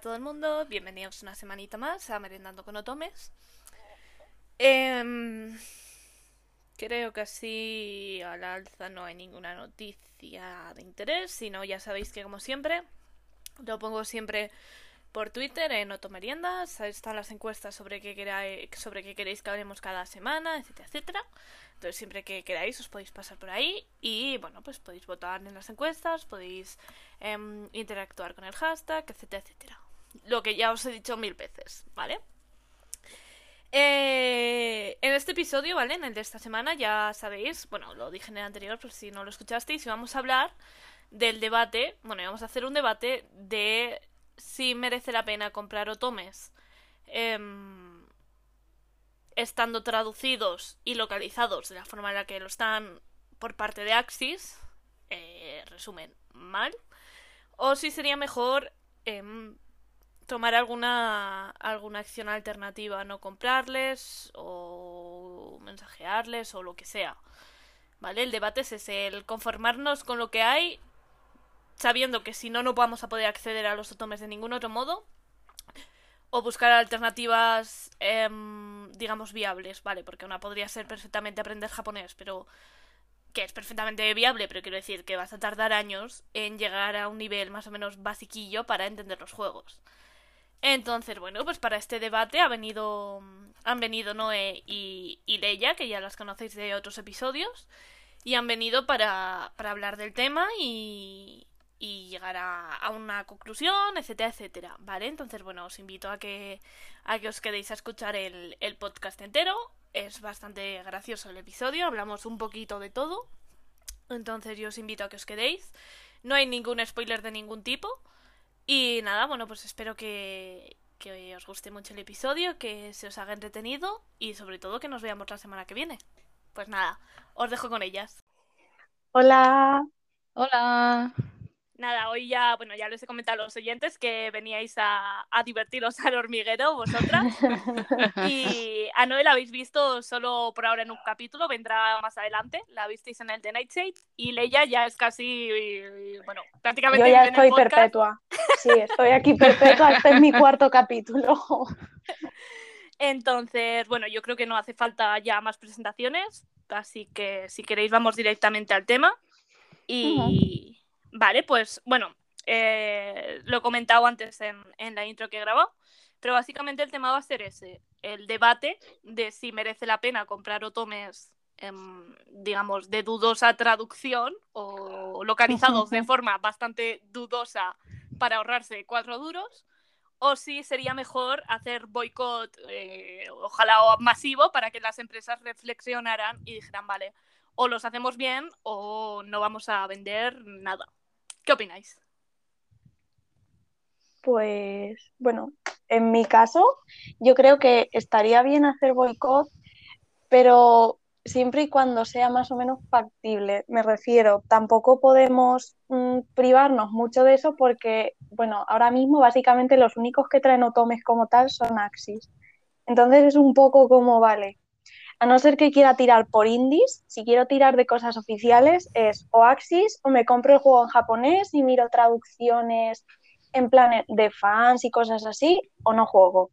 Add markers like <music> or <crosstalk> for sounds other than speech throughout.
todo el mundo, bienvenidos una semanita más a Merendando con Otomes. Em, creo que así al alza no hay ninguna noticia de interés, sino ya sabéis que como siempre lo pongo siempre por Twitter en Otomeriendas, están las encuestas sobre qué, queráis, sobre qué queréis que hablemos cada semana, etcétera, etcétera. Entonces siempre que queráis os podéis pasar por ahí y bueno, pues podéis votar en las encuestas, podéis em, interactuar con el hashtag, etcétera, etcétera. Lo que ya os he dicho mil veces, ¿vale? Eh, en este episodio, ¿vale? En el de esta semana, ya sabéis, bueno, lo dije en el anterior, por si no lo escuchasteis, vamos a hablar del debate, bueno, vamos a hacer un debate de si merece la pena comprar otomes. Eh, estando traducidos y localizados de la forma en la que lo están por parte de Axis, eh, resumen, mal, o si sería mejor em, tomar alguna, alguna acción alternativa, no comprarles o mensajearles o lo que sea. ¿Vale? El debate es el conformarnos con lo que hay, sabiendo que si no, no vamos a poder acceder a los otomes de ningún otro modo, o buscar alternativas, em, digamos, viables, ¿vale? Porque una podría ser perfectamente aprender japonés, pero que es perfectamente viable, pero quiero decir que vas a tardar años en llegar a un nivel más o menos basiquillo para entender los juegos. Entonces, bueno, pues para este debate ha venido, han venido Noé y, y Leia, que ya las conocéis de otros episodios, y han venido para, para hablar del tema y, y llegar a, una conclusión, etcétera, etcétera, ¿vale? Entonces, bueno, os invito a que, a que os quedéis a escuchar el, el podcast entero. Es bastante gracioso el episodio, hablamos un poquito de todo. Entonces yo os invito a que os quedéis. No hay ningún spoiler de ningún tipo. Y nada, bueno, pues espero que, que os guste mucho el episodio, que se os haga entretenido y sobre todo que nos veamos la semana que viene. Pues nada, os dejo con ellas. Hola. Hola nada, hoy ya, bueno, ya les he comentado a los oyentes que veníais a, a divertiros al hormiguero vosotras. y a Noel la habéis visto solo por ahora en un capítulo, vendrá más adelante, la visteis en el The Nightshade. Y Leia ya es casi, bueno, prácticamente. Yo ya estoy perpetua. Sí, estoy aquí perpetua, este es mi cuarto capítulo. Entonces, bueno, yo creo que no hace falta ya más presentaciones, así que si queréis vamos directamente al tema. Y, Vale, pues bueno, eh, lo he comentado antes en, la intro que he grabado, pero básicamente el tema va a ser ese, el debate de si merece la pena comprar otomes, em, digamos, de dudosa traducción o localizados de <laughs> forma bastante dudosa para ahorrarse cuatro duros, o si sería mejor hacer boicot, eh, ojalá masivo, para que las empresas reflexionaran y dijeran, vale, o los hacemos bien o no vamos a vender nada. ¿Qué opináis? Pues bueno, en mi caso, yo creo que estaría bien hacer boicot, pero siempre y cuando sea más o menos factible. Me refiero, tampoco podemos mm, privarnos mucho de eso porque, bueno, ahora mismo básicamente los únicos que traen otomes como tal son Axis. Entonces es un poco como, vale, a no ser que quiera tirar por indies, si quiero tirar de cosas oficiales es o Axis o me compro el juego en japonés y miro traducciones en plan de fans y cosas así o no juego.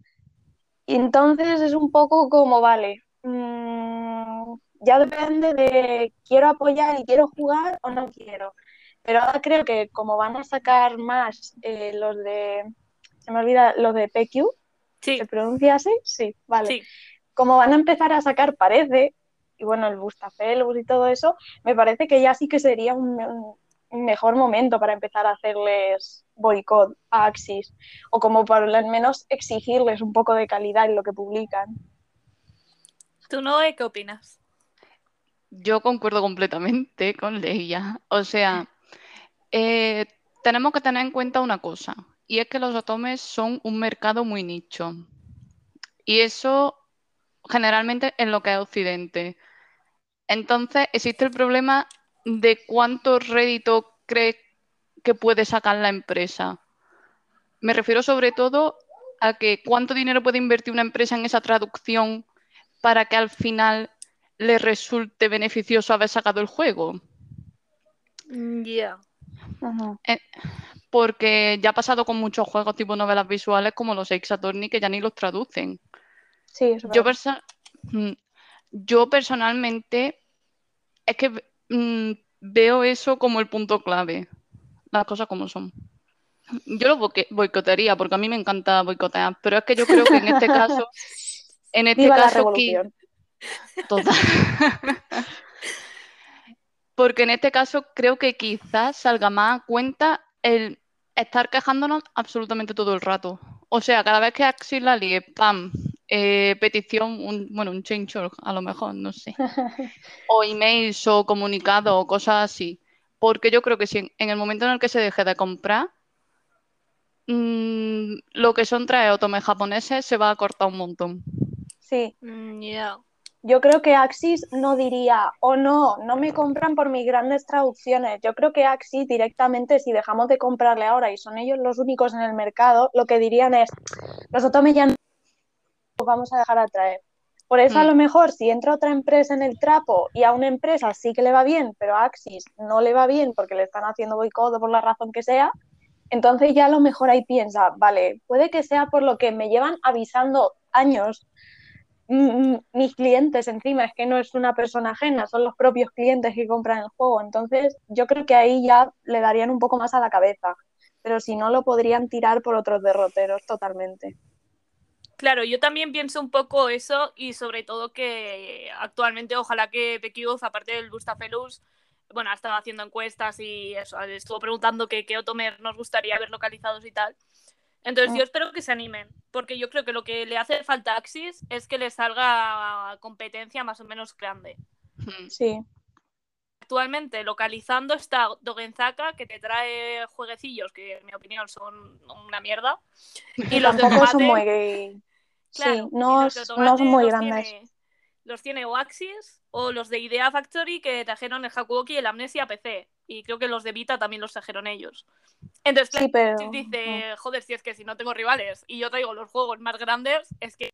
Y entonces es un poco como, vale, mm, ya depende de quiero apoyar y quiero jugar o no quiero. Pero ahora creo que como van a sacar más eh, los de, se me olvida, los de PQ, ¿se pronuncia así? Sí, vale. Sí como van a empezar a sacar parece, y bueno, el Bustafelbus y todo eso, me parece que ya sí que sería un, mejor momento para empezar a hacerles boicot a Axis, o como por lo menos exigirles un poco de calidad en lo que publican. ¿Tú no, qué opinas? Yo concuerdo completamente con Leia. O sea, eh, tenemos que tener en cuenta una cosa, y es que los otomes son un mercado muy nicho. Y eso generalmente en lo que es Occidente. Entonces, existe el problema de cuánto rédito cree que puede sacar la empresa. Me refiero sobre todo a que cuánto dinero puede invertir una empresa en esa traducción para que al final le resulte beneficioso haber sacado el juego. Mm, ya. Ujú. Porque ya ha pasado con muchos juegos tipo novelas visuales como los Attorney que ya ni los traducen. Sí, Yo, perso- mm, yo personalmente es que mm, veo eso como el punto clave, las cosas como son. Yo lo boicotearía porque a mí me encanta boicotear, pero es que yo creo que en este caso, <laughs> en este Viva la caso revolución. Total. Porque en este caso creo que quizás salga más a cuenta el estar quejándonos absolutamente todo el rato. O sea, cada vez que Axis la líe, pam, eh, petición, un, bueno, un change.org a lo mejor, no sé. <laughs> O emails o comunicados o cosas así. Porque yo creo que si en, en el momento en el que se deje de comprar, mm, lo que son trae otomes japoneses se va a cortar un montón. Sí, Mm, yo creo que Axis no diría, oh no, no me compran por mis grandes traducciones. Yo creo que Axis directamente, si dejamos de comprarle ahora y son ellos los únicos en el mercado, lo que dirían es, los otomes ya no vamos a dejar atraer. Por eso a Mm. lo mejor si entra otra empresa en el trapo y a una empresa sí que le va bien, pero a Axis no le va bien porque le están haciendo boicot o por la razón que sea, entonces ya a lo mejor ahí piensa, vale, puede que sea por lo que me llevan avisando años mm, mm, mis clientes encima, es que no es una persona ajena, son los propios clientes que compran el juego. Entonces, yo creo que ahí ya le darían un poco más a la cabeza, pero si no, lo podrían tirar por otros derroteros totalmente. Claro, yo también pienso un poco eso y sobre todo que actualmente ojalá que Pekiuf, aparte del Bustafelus, bueno, ha estado haciendo encuestas y eso, estuvo preguntando que qué Otomer nos gustaría ver localizados y tal. Entonces Mm. yo espero que se animen, porque yo creo que lo que le hace falta a Axis es que le salga competencia más o menos grande. Mm. Sí, Actualmente localizando está Dogenzaka, que te trae jueguecillos que en mi opinión son una mierda. Y <laughs> los de son muy... Claro, sí, no, de no muy los grandes. Tiene, los tiene o Axis o los de Idea Factory que trajeron el Hakuoki y el Amnesia PC. Y creo que los de Vita también los trajeron ellos. Entonces, claro, Sí, pero... Dice, joder, si es que si no tengo rivales y yo traigo los juegos más grandes, es que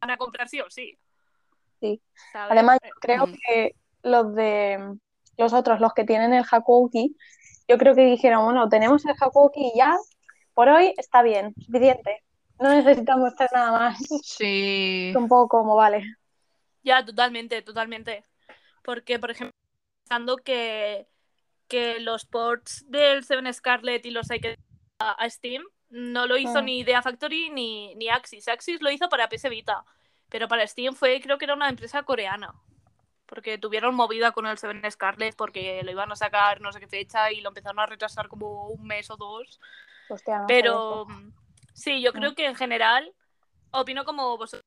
van a comprar sí o sí. Sí. ¿sabes? Además, Eh, creo Mm. que los de los otros, los que tienen el Hakuoki, yo creo que dijeron, bueno, tenemos el Hakuoki y ya, por hoy está bien, suficiente. No necesitamos hacer nada más. Sí. Un poco como vale. Ya, totalmente, totalmente. Porque, por ejemplo, pensando que, que los ports del Seven Scarlet y los hay que a, Steam no lo hizo Mm. ni Idea Factory ni, ni Axis. Axis lo hizo para PS Vita, pero para Steam fue, creo que era una empresa coreana. Porque tuvieron movida con el Seven Scarlet porque lo iban a sacar no sé qué fecha y lo empezaron a retrasar como un mes o dos. Hostia, no Pero. Mm, sí, yo creo Mm. que en general opino como vosotros.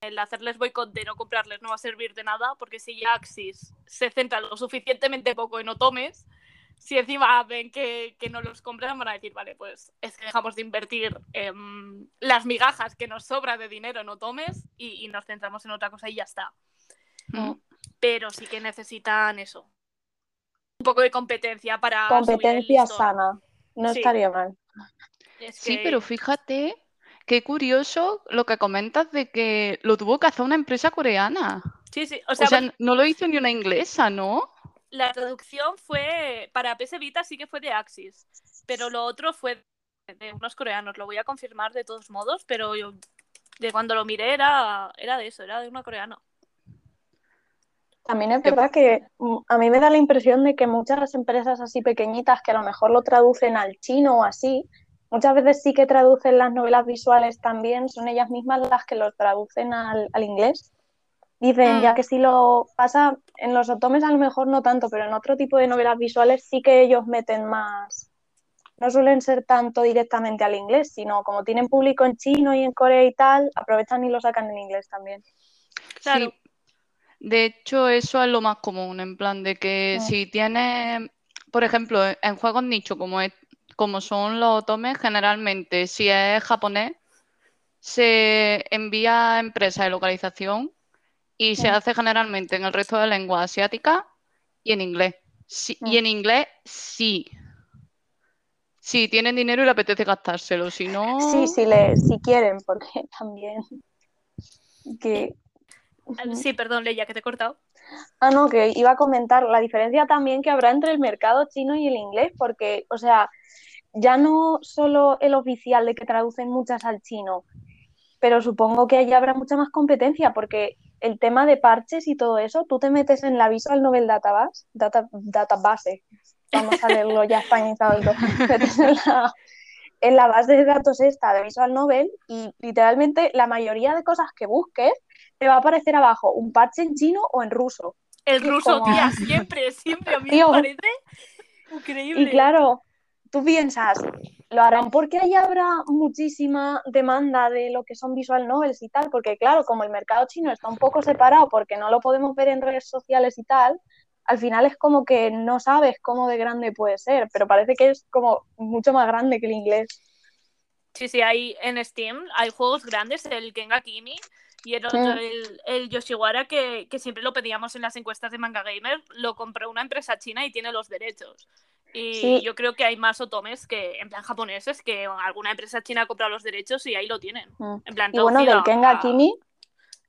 El hacerles boicot de no comprarles no va a servir de nada, porque si ya Axis se centra lo suficientemente poco en otomes, si encima ven que, que no los compran, van a decir, vale, pues es que dejamos de invertir em, las migajas que nos sobra de dinero en otomes y, y nos centramos en otra cosa y ya está. Mm. Pero sí que necesitan eso. Un poco de competencia para. subir el Competencia sana. No Sí. estaría mal. Es Sí, pero fíjate qué curioso lo que comentas de que lo tuvo que hacer una empresa coreana. Sí, sí. O O sea, sea, no lo hizo ni una inglesa, ¿no? la traducción fue para PS Vita sí que fue de Axis, pero lo otro fue de unos coreanos. Lo voy a confirmar de todos modos, pero yo de cuando lo miré era, era de eso, era de una coreana. También es verdad que mm, a mí me da la impresión de que muchas empresas así pequeñitas que a lo mejor lo traducen al chino o así, muchas veces sí que traducen las novelas visuales también, son ellas mismas las que los traducen al, al inglés. Dicen, Mm. ya que si lo pasa en los otomes a lo mejor no tanto, pero en otro tipo de novelas visuales sí que ellos meten más. No suelen ser tanto directamente al inglés, sino como tienen público en chino y en Corea y tal, aprovechan y lo sacan en inglés también. Claro. Sí. De hecho, eso es lo más común, en plan de que Mm. si tienes, por ejemplo, en juegos nicho como, es- como son los otomes, generalmente si es japonés, se envía a empresa de localización y se hace generalmente en el resto de lenguas asiáticas y en inglés. Sí-. Y en inglés sí. Si tienen dinero y le apetece gastárselo, si no... Sí, si, le, si quieren, porque <laughs> también que Eh, Sí, perdón, Leia, que te he cortado. Ah, no, que iba a comentar la diferencia también que habrá entre el mercado chino y el inglés, porque, o sea, ya no solo el oficial de que traducen muchas al chino, pero supongo que allá habrá mucha más competencia, porque el tema de parches y todo eso, tú te metes en la Visual Novel Database, data, database, vamos a leerlo ya españolizado, <laughs> metes en la, en la base de datos esta de Visual Novel y literalmente la mayoría de cosas que busques te va a aparecer abajo un parche en chino o en ruso. El ruso, como- tía, <laughs> siempre, siempre. A mí me parece increíble. Y claro, tú piensas, lo harán porque ahí habrá muchísima demanda de lo que son visual novels y tal, porque claro, como el mercado chino está un poco separado porque no lo podemos ver en redes sociales y tal, al final es como que no sabes cómo de grande puede ser, pero parece que es como mucho más grande que el inglés. Sí, sí, hay en Steam hay juegos grandes, el Kenga Kimi y el, otro, el, el Yoshiwara que, que siempre lo pedíamos en las encuestas de Manga Gamer, lo compró una empresa china y tiene los derechos. Y Sí. yo creo que hay más otomes que, en plan japoneses, que alguna empresa china ha comprado los derechos y ahí lo tienen. Mm. En plan, Y bueno, del Kenga Kimi,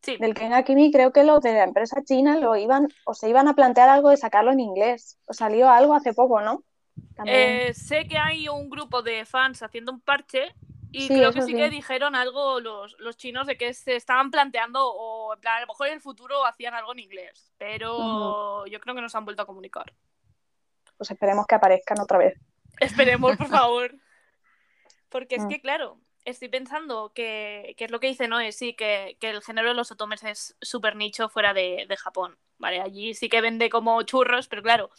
Sí, del Kenga Kimi creo que los de la empresa china lo iban o se iban a plantear algo de sacarlo en inglés. O salió algo hace poco, ¿no? También. Eh, sé que hay un grupo de fans haciendo un parche y Sí, creo que sí. que dijeron algo los, los chinos de que se estaban planteando o en plan, a lo mejor en el futuro hacían algo en inglés, pero yo creo que nos han vuelto a comunicar. Pues esperemos que aparezcan otra vez. <laughs> Esperemos, por <laughs> favor. Porque es Mm. que, claro, estoy pensando que, que es lo que dice Noé, sí, que, que el género de los otomes es súper nicho fuera de, de Japón, ¿vale? Allí sí que vende como churros, pero claro,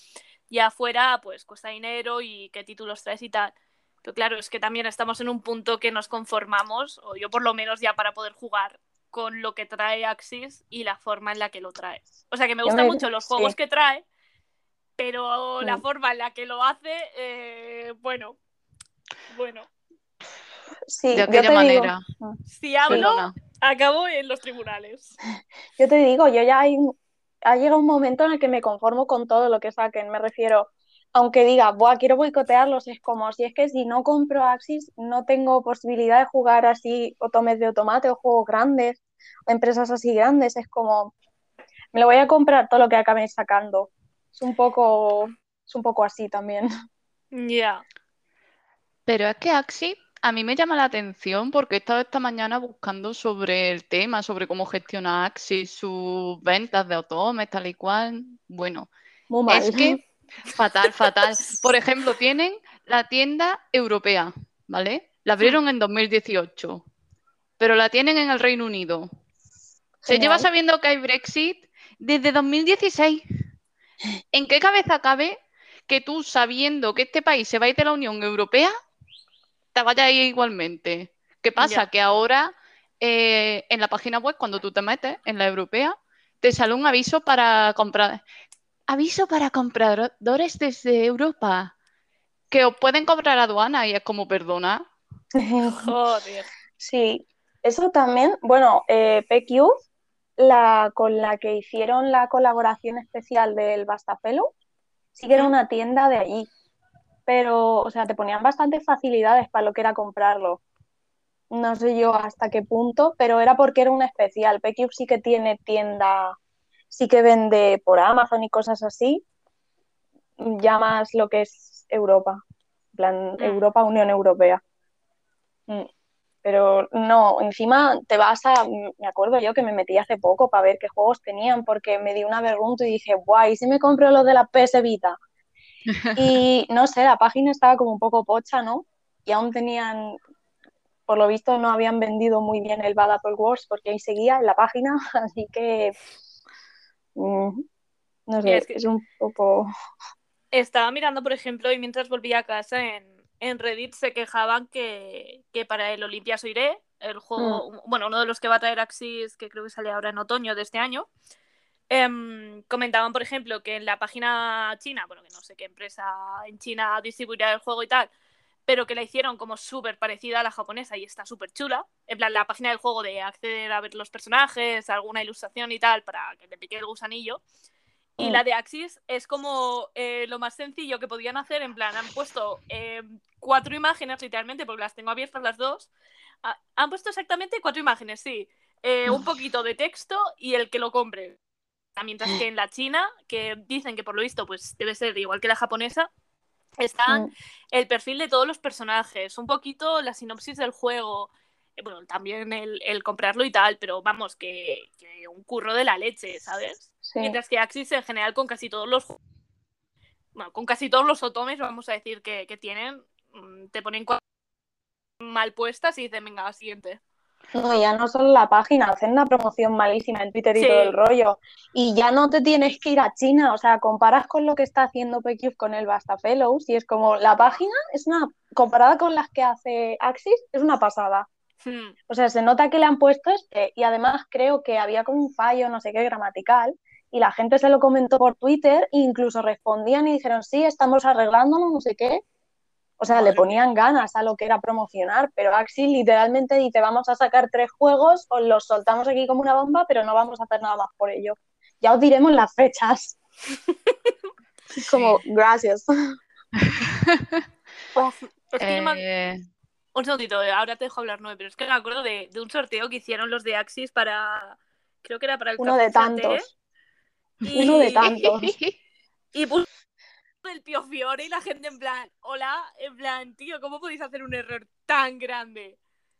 ya afuera pues cuesta dinero y qué títulos traes y tal. Pero claro, es que también estamos en un punto que nos conformamos, o yo por lo menos ya para poder jugar con lo que trae Axis y la forma en la que lo trae. O sea que me gustan mucho los sí. juegos que trae, pero la Mm. forma en la que lo hace, eh, bueno, bueno. Sí, ¿De aquella digo- manera? Si hablo, Perdona. acabo en los tribunales. yo te digo, yo ya hay, ha llegado un momento en el que me conformo con todo lo que saquen. Me refiero, aunque diga, Buah, quiero boicotearlos, es como si es que si no compro Axis, no tengo posibilidad de jugar así otomes de automate o juegos grandes o empresas así grandes. Es como, me lo voy a comprar todo lo que acaben sacando. Es un poco, es un poco así también. Ya. Pero es que Axi a mí me llama la atención porque he estado esta mañana buscando sobre el tema, sobre cómo gestiona Axi sus ventas de autómatas, tal y cual. Bueno, Muy mal. es que fatal, fatal. <laughs> Por ejemplo, tienen la tienda europea, ¿vale? La abrieron en 2018, pero la tienen en el Reino Unido. Se Genial. lleva sabiendo que hay Brexit desde 2016. ¿En qué cabeza cabe que tú, sabiendo que este país se va a ir de la Unión Europea, te vayas a ir igualmente? ¿Qué pasa? Ya. Que ahora eh, en la página web, cuando tú te metes en la europea, te sale un aviso para comprar. Aviso para compradores desde Europa. Que os pueden cobrar aduana y es como, perdona. <laughs> Joder. Sí, eso también, bueno, eh, PQ, la con la que hicieron la colaboración especial del Bastapelo, sí que era una tienda de allí, pero, o sea, te ponían bastantes facilidades para lo que era comprarlo. No sé yo hasta qué punto, pero era porque era un especial. PQ sí que tiene tienda, sí que vende por Amazon y cosas así, ya más lo que es Europa, plan Mm. Europa, Unión Europea. Mm. Pero no, encima te vas a, me acuerdo yo que me metí hace poco para ver qué juegos tenían, porque me di una vergüenza y dije, guay, ¿y si me compro los de la PS Vita? <laughs> Y no sé, la página estaba como un poco pocha, ¿no? Y aún tenían, por lo visto, no habían vendido muy bien el Bad Apple Wars porque ahí seguía en la página, <laughs> así que mm, no sé, es que- es un poco. Estaba mirando, por ejemplo, y mientras volvía a casa en, en Reddit se quejaban que, que para el Olympia Soiré, el juego, bueno, uno de los que va a traer Axis, que creo que sale ahora en otoño de este año, em, comentaban, por ejemplo, que en la página china, bueno, que no sé qué empresa en China distribuirá el juego y tal, pero que la hicieron como súper parecida a la japonesa y está súper chula. En plan, la página del juego de acceder a ver los personajes, alguna ilustración y tal, para que te pique el gusanillo. Y Mm. la de Axis es como eh, lo más sencillo que podían hacer. En plan, han puesto eh, cuatro imágenes, literalmente, porque las tengo abiertas las dos. Ah, han puesto exactamente cuatro imágenes, sí. Eh, un poquito de texto y el que lo compre. Mientras que <gasps> en la China, que dicen que por lo visto pues debe ser igual que la japonesa, está Mm. el perfil de todos los personajes, un poquito la sinopsis del juego, eh, bueno, también el, el comprarlo y tal, pero vamos, que, que un curro de la leche, ¿sabes? Sí. Mientras que Axis en general con casi todos los bueno, con casi todos los otomes, vamos a decir que, que tienen, mm, te ponen mal puestas y dicen, venga, siguiente. No, ya no solo la página, hacen una promoción malísima en Twitter y Sí. todo el rollo. Y ya no te tienes que ir a China, o sea, comparas con lo que está haciendo PQ con el Basta Fellows y es como la página es una, comparada con las que hace Axis, es una pasada. Hmm, O sea, se nota que le han puesto este y además creo que había como un fallo, no sé qué, gramatical y la gente se lo comentó por Twitter e incluso respondían y dijeron, sí, estamos arreglándolo, no sé qué. O sea, le ponían ganas a lo que era promocionar, pero Axis literalmente dice, vamos a sacar tres juegos, os los soltamos aquí como una bomba, pero no vamos a hacer nada más por ello. Ya os diremos las fechas. <laughs> Es como, gracias. <laughs> Es que Eh, Un segundito, eh, ahora te dejo hablar nueve, pero es que me acuerdo de, de un sorteo que hicieron los de Axis para. Creo que era para el Uno de tantos. Y, Uno de tantos. <laughs> Y puso el Pio Fiore y la gente en plan, hola, en plan, tío, ¿cómo podéis hacer un error tan grande?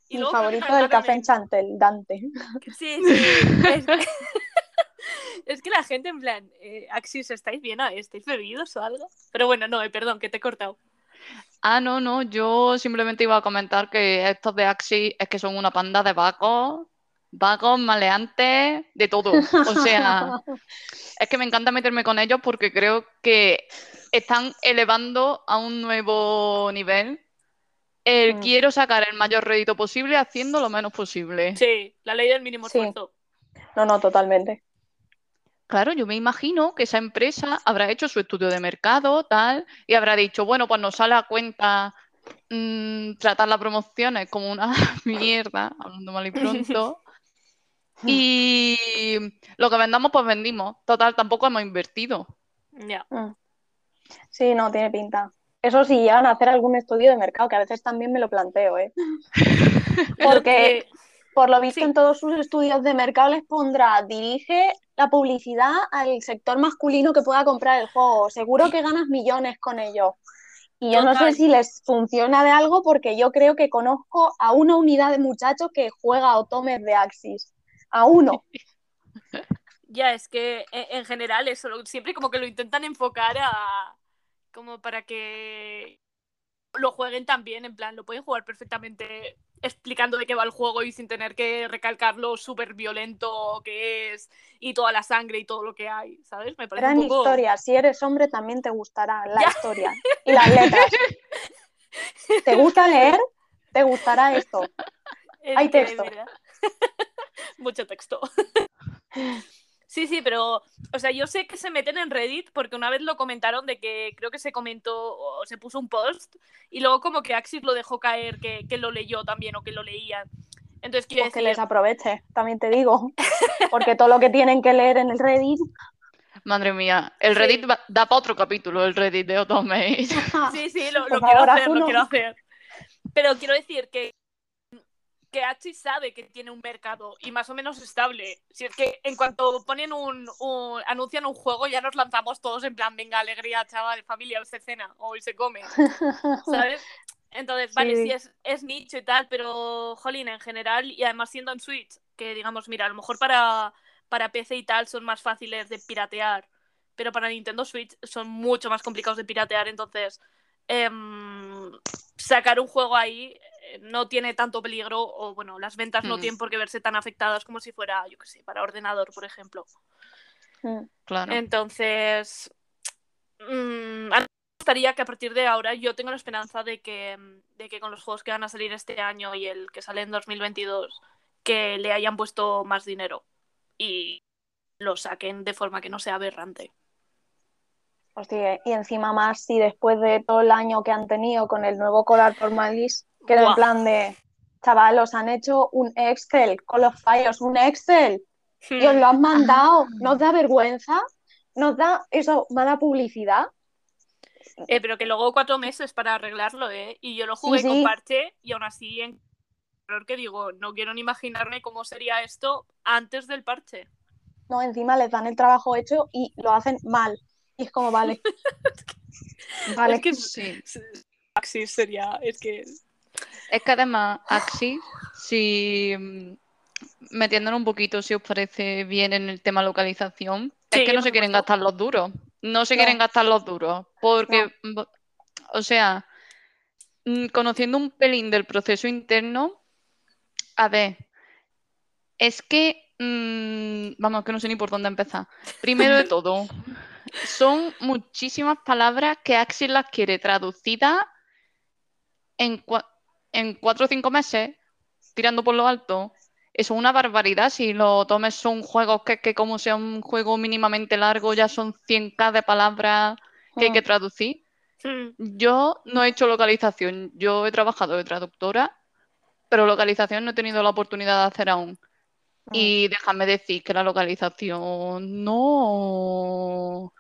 Y Mi luego favorito del el café en. Chantel, Dante. Sí, sí. Es, <laughs> es que la gente en plan, eh, Axis, ¿estáis bien? Ah, ¿Estáis bebidos o algo? Pero bueno, no, eh, perdón, que te he cortado. Ah, no, no, yo simplemente iba a comentar que estos de Axis es que son una panda de vagos, vagos, maleantes, de todo. O sea, <laughs> es que me encanta meterme con ellos porque creo que están elevando a un nuevo nivel el Mm. quiero sacar el mayor rédito posible haciendo lo menos posible. Sí, la ley del mínimo Sí. esfuerzo. No, no, totalmente. Claro, yo me imagino que esa empresa habrá hecho su estudio de mercado, tal, y habrá dicho, bueno, pues nos sale a cuenta mm, tratar las promociones como una <laughs> mierda, hablando mal y pronto. <laughs> Y lo que vendamos, pues vendimos. Total, tampoco hemos invertido. Ya. Mm. Sí, no, tiene pinta. Eso sí, llegan a hacer algún estudio de mercado, que a veces también me lo planteo, ¿eh? <laughs> Porque, que- por lo visto, sí. en todos sus estudios de mercado les pondrá, dirige la publicidad al sector masculino que pueda comprar el juego. Seguro que ganas millones con ello. Y yo no sé si les funciona de algo, porque yo creo que conozco a una unidad de muchachos que juega a Otomes de Axis. A uno. <laughs> Ya, es que e- en general eso, siempre como que lo intentan enfocar a... como para que lo jueguen también, en plan, lo pueden jugar perfectamente explicando de qué va el juego y sin tener que recalcar lo súper violento que es y toda la sangre y todo lo que hay, ¿sabes? Me parece Gran un poco... historia. Si eres hombre, también te gustará la Ya. historia y las letras. <laughs> ¿Te gusta leer? Te gustará esto. Es <laughs> Hay texto. mira, <laughs> Mucho texto. Sí, sí, pero, o sea, yo sé que se meten en Reddit porque una vez lo comentaron de que creo que se comentó o se puso un post y luego como que Axis lo dejó caer que, que lo leyó también o que lo leían. Entonces quiero Pues que les aproveche, también te digo. Porque todo lo que tienen que leer en el Reddit. Madre mía, el Sí. Reddit va- da para otro capítulo, el Reddit de Otome. <laughs> sí, sí, lo, favor, quiero hacer, lo quiero hacer. Pero quiero decir que que Axis sabe que tiene un mercado y más o menos estable. Si es que en cuanto ponen un, un- anuncian un juego, ya nos lanzamos todos en plan, venga, alegría, chaval, familia, hoy se cena, hoy se come, <laughs> ¿sabes? Entonces, vale, Sí. sí, es, es nicho y tal, pero, jolín, en general, y además siendo en Switch, que digamos, mira, a lo mejor para, para PC y tal son más fáciles de piratear, pero para Nintendo Switch son mucho más complicados de piratear, entonces em, sacar un juego ahí no tiene tanto peligro, o bueno, las ventas no Mm. tienen por qué verse tan afectadas como si fuera, yo qué sé, para ordenador, por ejemplo. Mm. Claro. Entonces, mm, a mí me gustaría que a partir de ahora yo tengo la esperanza de que, de que con los juegos que van a salir este año y el que sale en 2022, que le hayan puesto más dinero y lo saquen de forma que no sea aberrante. Hostia, y encima más si después de todo el año que han tenido con el nuevo Coral Formalis, que era en Buah. plan de, chaval, os han hecho un Excel con los fallos, un Excel, y os lo han mandado, ¿nos da vergüenza? ¿Nos da eso, mala publicidad? Eh, pero que luego cuatro meses para arreglarlo, ¿eh? Y yo lo jugué Sí, con parche y aún así en error que digo, no quiero ni imaginarme cómo sería esto antes del parche. No, encima les dan el trabajo hecho y lo hacen mal. Y es como, vale. <laughs> vale. Es que Sí. Sería. Es que. Es que además, Axi, si mm, metiéndonos un poquito, si os parece bien en el tema localización, Sí, es que no se quieren gastar los duros. No se No. quieren gastar los duros. Porque, mm, o sea, mm, conociendo un pelín del proceso interno, a ver, es que, mm, vamos, que no sé ni por dónde empezar. Primero de todo, son muchísimas palabras que Axis las quiere traducidas en, en cuatro o cinco meses, tirando por lo alto. Eso es una barbaridad. Si lo tomes son juegos que, que como sea un juego mínimamente largo, ya son 100k de palabras que hay que Mm. traducir. Yo no he hecho localización, yo he trabajado de traductora, pero localización no he tenido la oportunidad de hacer aún. Y déjame decir que la localización no,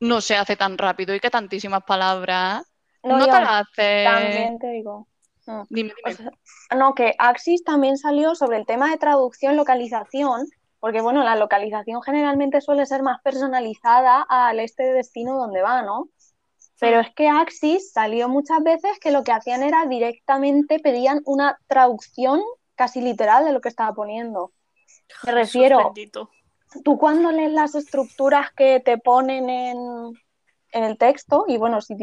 no se hace tan rápido y que tantísimas palabras No, te a- las hace. También te digo. Mm. Dime, O dime. sea, no, que Axis también salió sobre el tema de traducción, localización, porque bueno, la localización generalmente suele ser más personalizada al este destino donde va, ¿no? Pero es que Axis salió muchas veces que lo que hacían era directamente pedían una traducción casi literal de lo que estaba poniendo. Me refiero, tú cuando lees las estructuras que te ponen en, en el texto, y bueno, si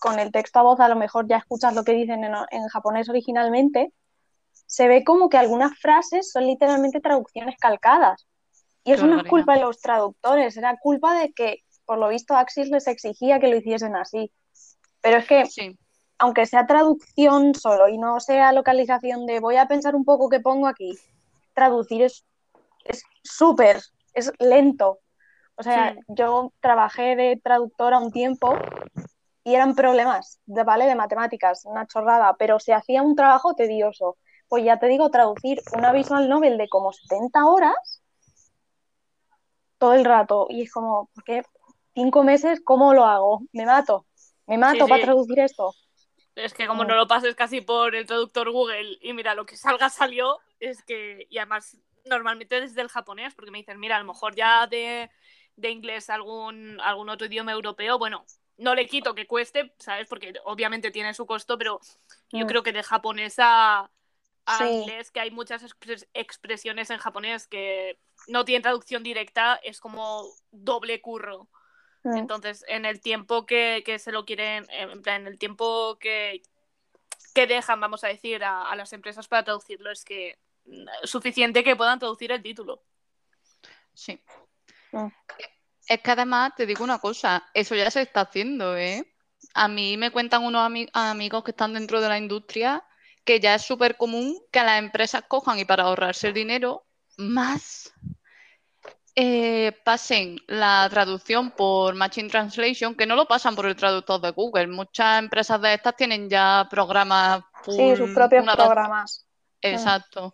con el texto a voz a lo mejor ya escuchas lo que dicen en, en japonés originalmente, se ve como que algunas frases son literalmente traducciones calcadas. Y eso no es culpa de los traductores, era culpa de que, por lo visto, Axis les exigía que lo hiciesen así. Pero es que Sí, aunque sea traducción solo y no sea localización de voy a pensar un poco qué pongo aquí, traducir es es súper, es lento. O sea, Sí. yo trabajé de traductora un tiempo y eran problemas, de, ¿vale? De matemáticas, una chorrada, pero se hacía un trabajo tedioso. Pues ya te digo, traducir una visual novel de como 70 horas todo el rato. Y es como, ¿por qué? Cinco meses, ¿cómo lo hago? Me mato. Me mato Sí, para sí. traducir esto. Es que como Mm. no lo pases casi por el traductor Google y mira, lo que salga salió, es que, y además normalmente desde el japonés, porque me dicen, mira, a lo mejor ya de, de inglés algún, algún otro idioma europeo, bueno, no le quito que cueste, ¿sabes? Porque obviamente tiene su costo, pero yo Mm. creo que de japonés a, a Sí. inglés, que hay muchas expres- expresiones en japonés que no tienen traducción directa, es como doble curro. Mm. Entonces, en el tiempo que, que se lo quieren, en plan, en el tiempo que, que dejan, vamos a decir, a, a las empresas para traducirlo, es que mm, suficiente que puedan traducir el título. sí. Mm. Es que además te digo una cosa, eso ya se está haciendo, ¿eh? A mí me cuentan unos ami- amigos que están dentro de la industria que ya es súper común que las empresas cojan y para ahorrarse el dinero, más eh, pasen la traducción por Machine Translation, que no lo pasan por el traductor de Google. Muchas empresas de estas tienen ya programas Sí, sus full, propios programas. Exacto.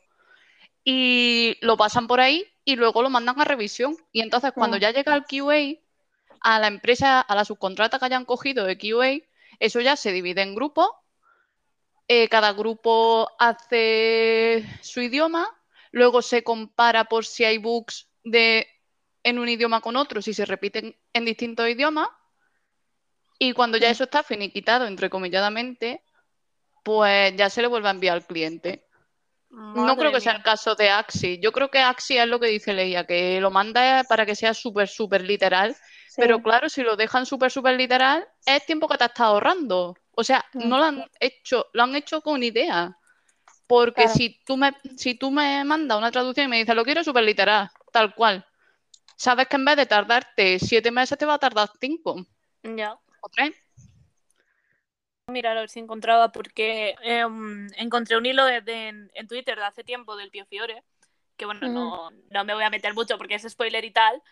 Y lo pasan por ahí y luego lo mandan a revisión. Y entonces cuando Mm. ya llega el QA, a la empresa, a la subcontrata que hayan cogido de QA, eso ya se divide en grupos. Eh, cada grupo hace su idioma, luego se compara por si hay bugs de, en un idioma con otro, si se repiten en distintos idiomas. Y cuando ya Mm. eso está finiquitado, entrecomilladamente, pues ya se le vuelve a enviar al cliente. No creo que sea el caso de Axi. Yo creo que Axi es lo que dice Leia, que lo manda para que sea súper, súper literal. Sí. Pero claro, si lo dejan súper, súper literal, es tiempo que te estás ahorrando. O sea, Mm. no lo han hecho, lo han hecho con idea. Porque Claro. si tú me, si tú me mandas una traducción y me dices, lo quiero súper literal, tal cual, sabes que en vez de tardarte siete meses, te va a tardar cinco Ya. o tres. Mirar a ver si encontraba, porque em, encontré un hilo de- de- en, en Twitter de hace tiempo del Pio Fiore, que bueno, Ujú. no, no me voy a meter mucho porque es spoiler y tal,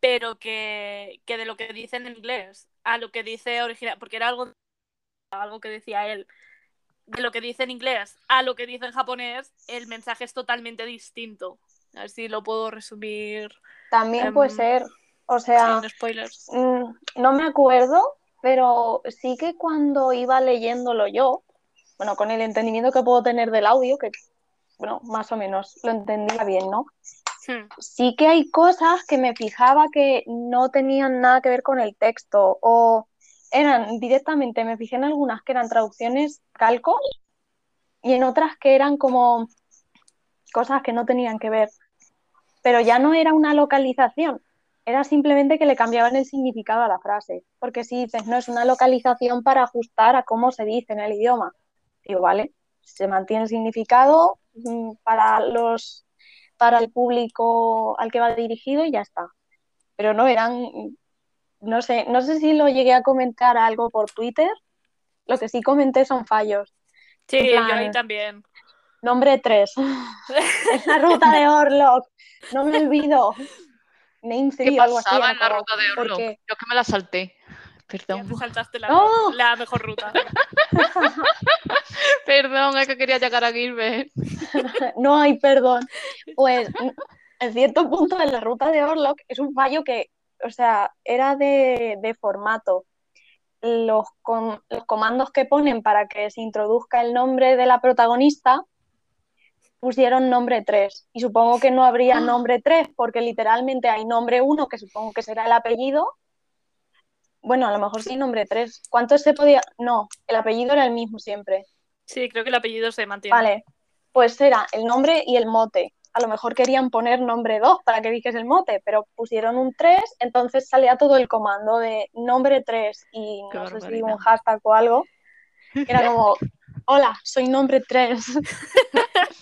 pero que, que de lo que dice en inglés a lo que dice original, porque era algo, algo que decía él, de lo que dice en inglés a lo que dice en japonés, el mensaje es totalmente distinto. A ver si lo puedo resumir También puede em, ser. O sea, mm, no me acuerdo, pero sí que cuando iba leyéndolo yo, bueno, con el entendimiento que puedo tener del audio, que bueno, más o menos lo entendía bien, ¿no? Hmm. sí que hay cosas que me fijaba que no tenían nada que ver con el texto o eran directamente, me fijé en algunas que eran traducciones calcos y en otras que eran como cosas que no tenían que ver. Pero ya no era una localización, era simplemente que le cambiaban el significado a la frase. Porque si dices, no, es una localización para ajustar a cómo se dice en el idioma. Digo, vale, se mantiene el significado mm, para los para el público al que va dirigido y ya está. Pero no eran, no sé, no sé si lo llegué a comentar algo por Twitter. Lo que sí comenté son fallos. Sí, plan- yo ahí también. Nombre 3. <laughs> <laughs> es la ruta de Orlok. No me olvido. Name ¿Qué 3 o algo así. en la ruta de ¿por Orlok? qué? Yo es que me la salté. Ya Perdón. te saltaste la, ¡No! la mejor ruta. <laughs> Perdón, es que quería llegar a Gilbert. <laughs> no hay perdón. Pues <laughs> en cierto punto de la ruta de Orlok es un fallo que, o sea, era de, de formato. Los, com- los comandos que ponen para que se introduzca el nombre de la protagonista pusieron nombre 3 y supongo que no habría nombre 3 porque literalmente hay nombre 1 que supongo que será el apellido. Bueno, a lo mejor sí nombre 3. ¿Cuántos se podía? No, el apellido era el mismo siempre. Sí, creo que el apellido se mantiene. Vale, pues era el nombre y el mote. A lo mejor querían poner nombre 2 para que dijese el mote, pero pusieron un 3, entonces salía todo el comando de nombre 3 y Qué no sé si barbaridad. un hashtag o algo. Era como, <laughs> hola, soy nombre 3. <laughs>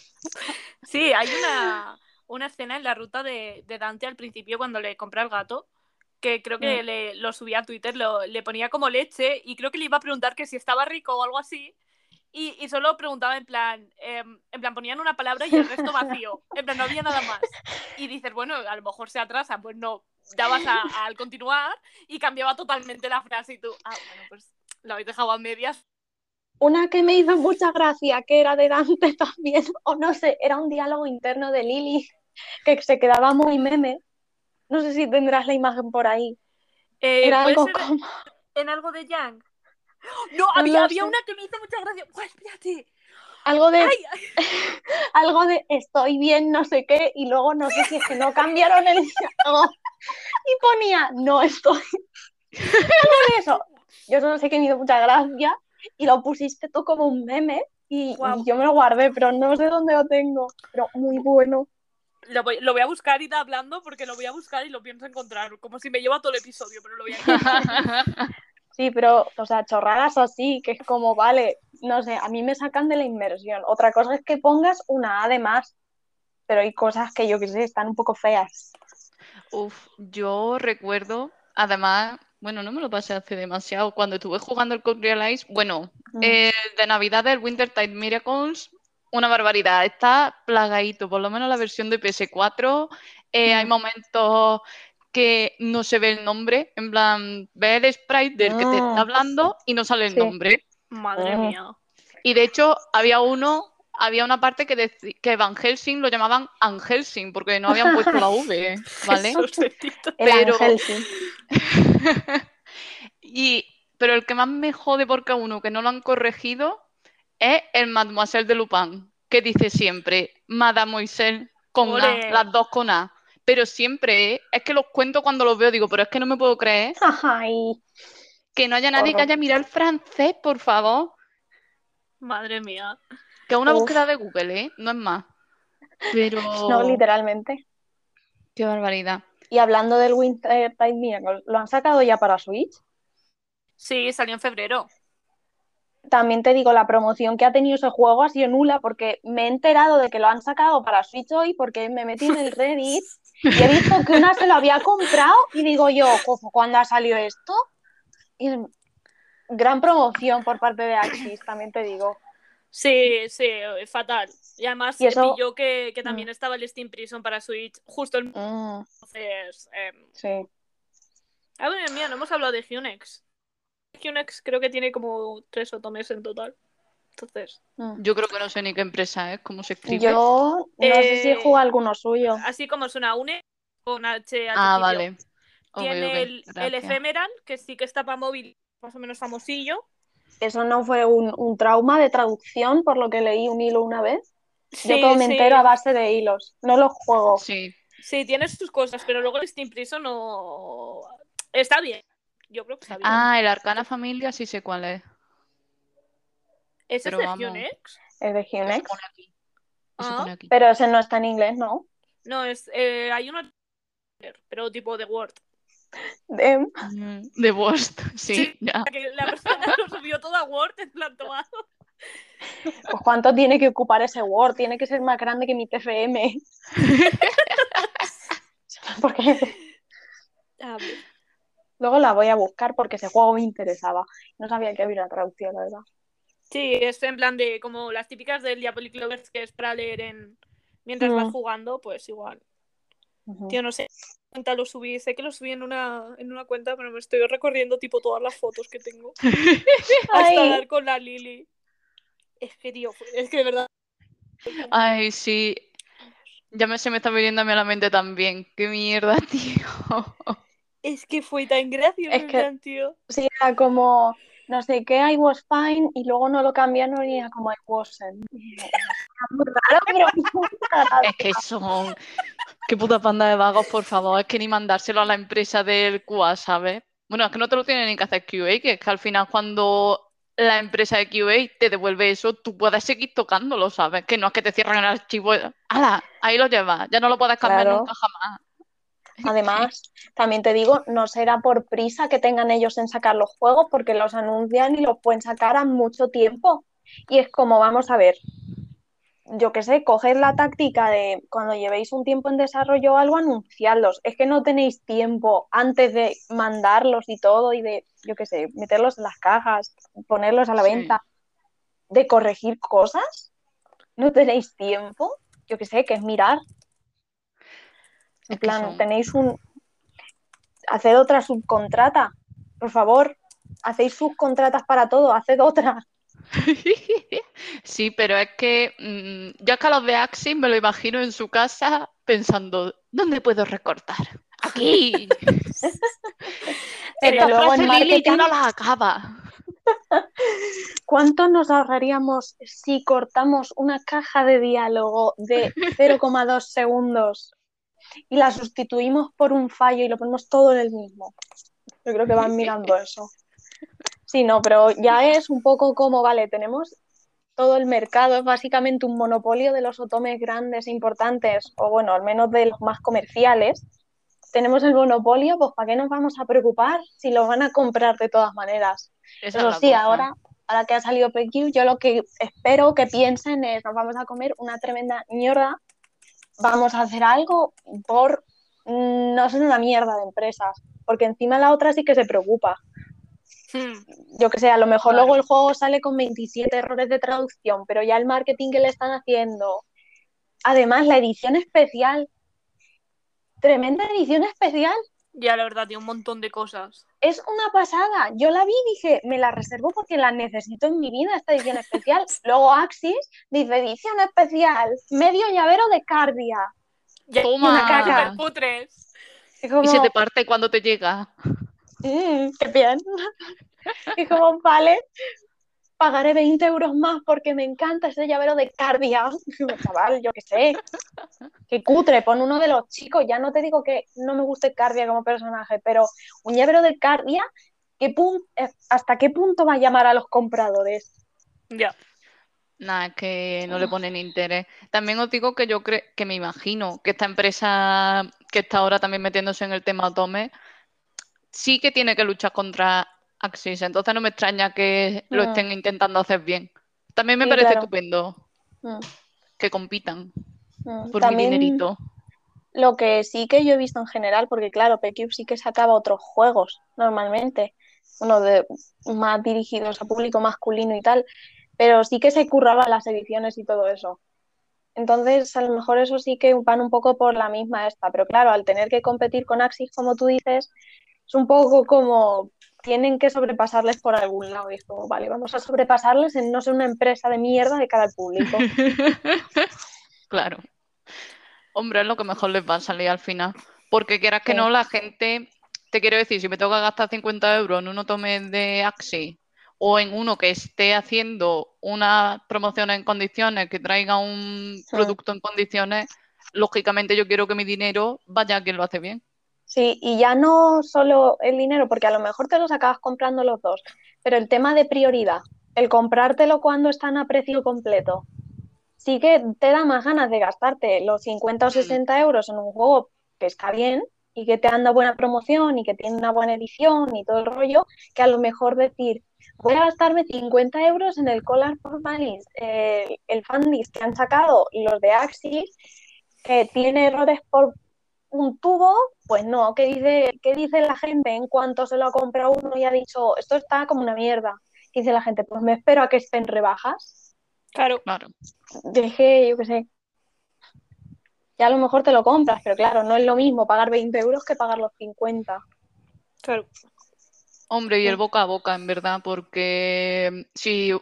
Sí, hay una, una escena en la ruta de, de Dante al principio cuando le compra el gato, que creo que Mm. le, lo subía a Twitter, lo- le ponía como leche y creo que le iba a preguntar que si estaba rico o algo así. Y, y solo preguntaba en plan, em, en plan, ponían una palabra y el resto vacío. En plan, no había nada más. Y dices, bueno, a lo mejor se atrasa. Pues no, dabas a- al continuar y cambiaba totalmente la frase y tú, ah, bueno, pues lo habéis dejado a medias. Una que me hizo mucha gracia, que era de Dante <laughs> también, o no sé, era un diálogo interno de Lily, que se quedaba muy meme. No sé si tendrás la imagen por ahí. Eh, Era ¿puede algo como... en algo de Yang? <gasps> No, había, había una que me hizo mucha gracia. ¡Guau, espérate! Algo de, ¡Ay, ay! <laughs> algo de estoy bien, no sé qué, y luego no sé si es que no cambiaron el diálogo <laughs> y ponía no estoy. Algo de eso. Yo solo sé que me hizo mucha gracia y lo pusiste tú como un meme y, yo me lo guardé, pero no sé dónde lo tengo. Pero muy bueno. Lo voy, lo voy a buscar y te hablando porque lo voy a buscar y lo pienso encontrar. Como si me lleva todo el episodio, pero lo voy a encontrar. <laughs> Sí, pero, o sea, chorradas así, que es como, vale, no sé, a mí me sacan de la inmersión. Otra cosa es que pongas una A de más, pero hay cosas que yo que sé, están un poco feas. Uf, yo recuerdo, además, bueno, no me lo pasé hace demasiado, cuando estuve jugando el Code Realize, bueno, Mm. el de Navidad del Wintertide Miracles, una barbaridad, está plagadito, por lo menos la versión de PS4, eh, hay Mm. momentos que no se ve el nombre, en plan, ves el sprite del que te Mm. está hablando y no sale el Sí. nombre. Madre Mm. mía. Y de hecho, había uno, había una parte que, que Van Helsing lo llamaban Angelsing, porque no habían puesto la V, <laughs> ¿vale? Pero-. <laughs> Y, pero el que más me jode porque a uno que no lo han corregido es el Mademoiselle de Lupin, que dice siempre Mademoiselle con. A, las dos con A. Pero siempre, ¿eh? es que los cuento cuando los veo, digo, pero es que no me puedo creer <laughs> Ay, que no haya nadie que haya mirado el francés, por favor. Madre mía. Que es una Uf. búsqueda de Google, ¿eh? No es más. Pero. <laughs> no, literalmente. Qué barbaridad. Y hablando del Winter Tide Miracle, ¿lo han sacado ya para Switch? Sí, salió en febrero. También te digo, la promoción que ha tenido ese juego ha sido nula porque me he enterado de que lo han sacado para Switch hoy porque me metí en el <laughs> Reddit y he visto que una se lo había comprado y digo yo, "Joder, ¿cuándo ha salido esto? Y gran promoción por parte de Axis, también te digo. Sí, sí, eh, fatal. Y además Y eso- pilló que, que también estaba el Steam Prison para Switch justo el Mm, entonces. em, sí. Ah, bueno, mía, no hemos hablado de Hunex. Hunex creo que tiene como tres otomes en total. Entonces, Mm. Yo creo que no sé ni qué empresa es, cómo se escribe. Yo no sé si he Eh, jugado alguno suyo. así como suena UNE con H Ah, vale. Tiene el, el. Ephemeral, que sí que está para móvil, más o menos famosillo. Eso no fue un, un trauma de traducción, por lo que leí un hilo una vez. Yo Sí, todo me sí. entero a base de hilos. No los juego. Sí. Sí, tiene sus cosas, pero luego el Steam Prison no. Está bien. Yo creo que está bien. Ah, el Arcana Familia sí sé cuál es. ¿Ese pero es de vamos. Hunex? Es de Hunex. pone aquí. Eso Ah. pone aquí. Pero ese no está en inglés, ¿no? No, es, eh, hay una. Pero tipo de Word. De- Mm, The Worst, <laughs> sí, Sí. ya. Que la persona lo subió todo a Word en plan tomado. Pues cuánto tiene que ocupar ese Word, tiene que ser más grande que mi TFM. <laughs> Porque A ver. luego la voy a buscar porque ese juego me interesaba. No sabía que había una traducción, la verdad. Sí, es en plan de como las típicas del Diabolic Lovers que es para leer en mientras vas Mm. jugando, pues igual. Ujú. Tío, no sé cuenta lo subí, sé que lo subí en una, en una cuenta, pero me estoy recorriendo tipo todas las fotos que tengo. <laughs> Hasta Ay. dar con la Lily. Es que, tío, es que de verdad. Ay, sí. Ya me, se me está viniendo a mí a la mente también. Qué mierda, <laughs> tío. Es que fue tan gracioso, Es que- plan, tío. Sí, era como, no sé qué, I was fine, y luego no lo cambiaron y era como I wasn't. <laughs> Es que son. Qué puta panda de vagos, por favor. Es que ni mandárselo a la empresa del QA, ¿sabes? Bueno, es que no te lo tiene ni que hacer QA, que es que al final cuando la empresa de QA te devuelve eso, tú puedes seguir tocándolo, ¿sabes? Que no es que te cierran el archivo. ¡Hala! Ahí lo llevas. Ya no lo puedes cambiar Claro. nunca jamás. Además, también te digo, no será por prisa que tengan ellos en sacar los juegos, porque los anuncian y los pueden sacar a mucho tiempo. Y es como, vamos a ver, yo qué sé, coger la táctica de cuando llevéis un tiempo en desarrollo o algo, anunciarlos. Es que no tenéis tiempo antes de mandarlos y todo, y de, yo qué sé, meterlos en las cajas, ponerlos a la Sí. venta, de corregir cosas. No tenéis tiempo, yo qué sé, que es mirar. En Es que plan, tenéis un. Haced otra subcontrata, por favor. Hacéis subcontratas para todo, haced otra. <laughs> Sí, pero es que mm, yo es que a los de Axis me lo imagino en su casa pensando, ¿dónde puedo recortar? Aquí. <laughs> Pero Esta luego en Lili ya no la acaba. <laughs> ¿cuánto nos ahorraríamos si cortamos una caja de diálogo de 0,2 segundos y la sustituimos por un fallo y lo ponemos todo en el mismo? Yo creo que van mirando eso. Sí, no, pero ya es un poco como, vale, tenemos todo el mercado, es básicamente un monopolio de los otomes grandes e importantes, o bueno, al menos de los más comerciales. Tenemos el monopolio, pues ¿para qué nos vamos a preocupar si lo van a comprar de todas maneras? Esa la sí, cosa. ahora, ahora que ha salido PQ, yo lo que espero que piensen es, nos vamos a comer una tremenda mierda, vamos a hacer algo por mm, no ser una mierda de empresas, porque encima la otra sí que se preocupa. Hmm. Yo que sé, a lo mejor Claro. luego el juego sale con 27 errores de traducción, pero ya el marketing que le están haciendo. Además, la edición especial. Tremenda edición especial. Ya, la verdad, tiene un montón de cosas. Es una pasada. Yo la vi y dije, me la reservo porque la necesito en mi vida, esta edición <laughs> especial. Luego Axis dice, edición especial, medio llavero de Cardia. Ya, Toma. una caca. putres. Y como, Y se te parte cuando te llega. "Mm, qué bien. <laughs> Y como, vale, pagaré 20 euros más porque me encanta ese llavero de Cardia. <laughs> Chaval, yo qué sé. Qué cutre, pon uno de los chicos. Ya no te digo que no me guste Cardia como personaje, pero un llavero de Cardia, ¿qué eh, ¿hasta qué punto va a llamar a los compradores? Ya. Nada, es que no le ponen interés. También os digo que yo creo, que me imagino que esta empresa que está ahora también metiéndose en el tema Otome, sí que tiene que luchar contra Axis. Entonces no me extraña que lo estén intentando hacer bien. También me Sí, parece claro. estupendo Mm, que compitan mm. por También mi dinerito. lo que sí que yo he visto en general, porque claro, PQ sí que sacaba otros juegos normalmente, uno de más dirigidos a público masculino y tal, pero sí que se curraba las ediciones y todo eso. Entonces, a lo mejor eso sí que van un poco por la misma esta, pero claro, al tener que competir con Axis, como tú dices, es un poco como tienen que sobrepasarles por algún lado. Y es como, vale, vamos a sobrepasarles en no ser una empresa de mierda de cara al público. <laughs> Claro. Hombre, es lo que mejor les va a salir al final. Porque quieras que Sí. no, la gente, te quiero decir, si me tengo que gastar 50 euros en uno tome de Axi o en uno que esté haciendo una promoción en condiciones, que traiga un Sí. producto en condiciones, lógicamente yo quiero que mi dinero vaya a quien lo hace bien. Sí, y ya no solo el dinero, porque a lo mejor te los acabas comprando los dos, pero el tema de prioridad, el comprártelo cuando están a precio completo, sí que te da más ganas de gastarte los 50 o 60 mm. euros en un juego que está bien y que te anda buena promoción y que tiene una buena edición y todo el rollo, que a lo mejor decir, voy a gastarme 50 euros en el Collar for eh, el Fandis que han sacado y los de Axis, que tiene errores por un tubo, pues no, ¿qué dice, ¿qué dice la gente en cuanto se lo ha comprado uno y ha dicho, esto está como una mierda? ¿Qué dice la gente? Pues me espero a que estén rebajas. Claro. Claro. Deje, yo qué sé. Ya a lo mejor te lo compras, pero claro, no es lo mismo pagar 20 euros que pagar los 50. Claro. Hombre, y el boca a boca, en verdad, porque si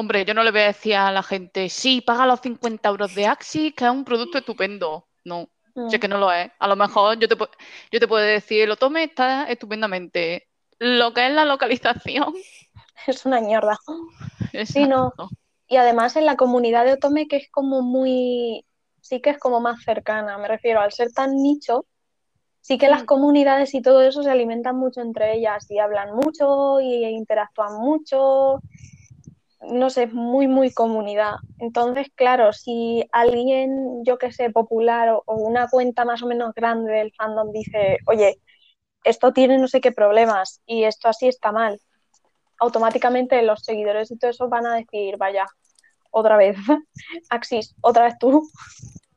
Hombre, yo no le voy a decir a la gente, sí, paga los 50 euros de Axi, que es un producto estupendo. No, mm. que no lo es. A lo mejor yo te, yo te puedo decir, lo tome está estupendamente. Lo que es la localización. <laughs> Es una mierda. Sí, no. Y además en la comunidad de Otome que es como muy, sí que es como más cercana, me refiero, al ser tan nicho, sí que las mm. comunidades y todo eso se alimentan mucho entre ellas y hablan mucho y interactúan mucho no sé, muy, muy comunidad. Entonces, claro, si alguien, yo que sé, popular o, una cuenta más o menos grande del fandom dice, oye, esto tiene no sé qué problemas y esto así está mal, automáticamente los seguidores y todo eso van a decir, vaya, otra vez, <laughs> Axis, otra vez tú.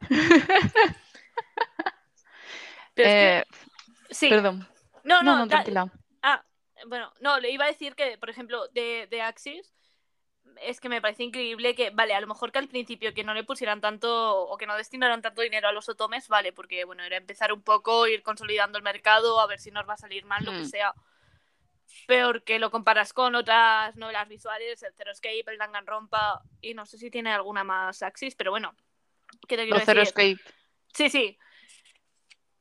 <laughs> Eh, sí. Perdón. No, no, no, Ah, bueno, no, le iba a decir que, por ejemplo, de, de Axis, es que me parece increíble que, vale, a lo mejor que al principio que no le pusieran tanto o que no destinaran tanto dinero a los otomes, vale, porque bueno, era empezar un poco, ir consolidando el mercado, a ver si nos va a salir mal, lo que hmm. sea. Peor que lo comparas con otras novelas visuales, el Zero Escape, el Danganronpa, y no sé si tiene alguna más Axis, pero bueno. ¿qué te quiero Zero Escape. Sí, sí.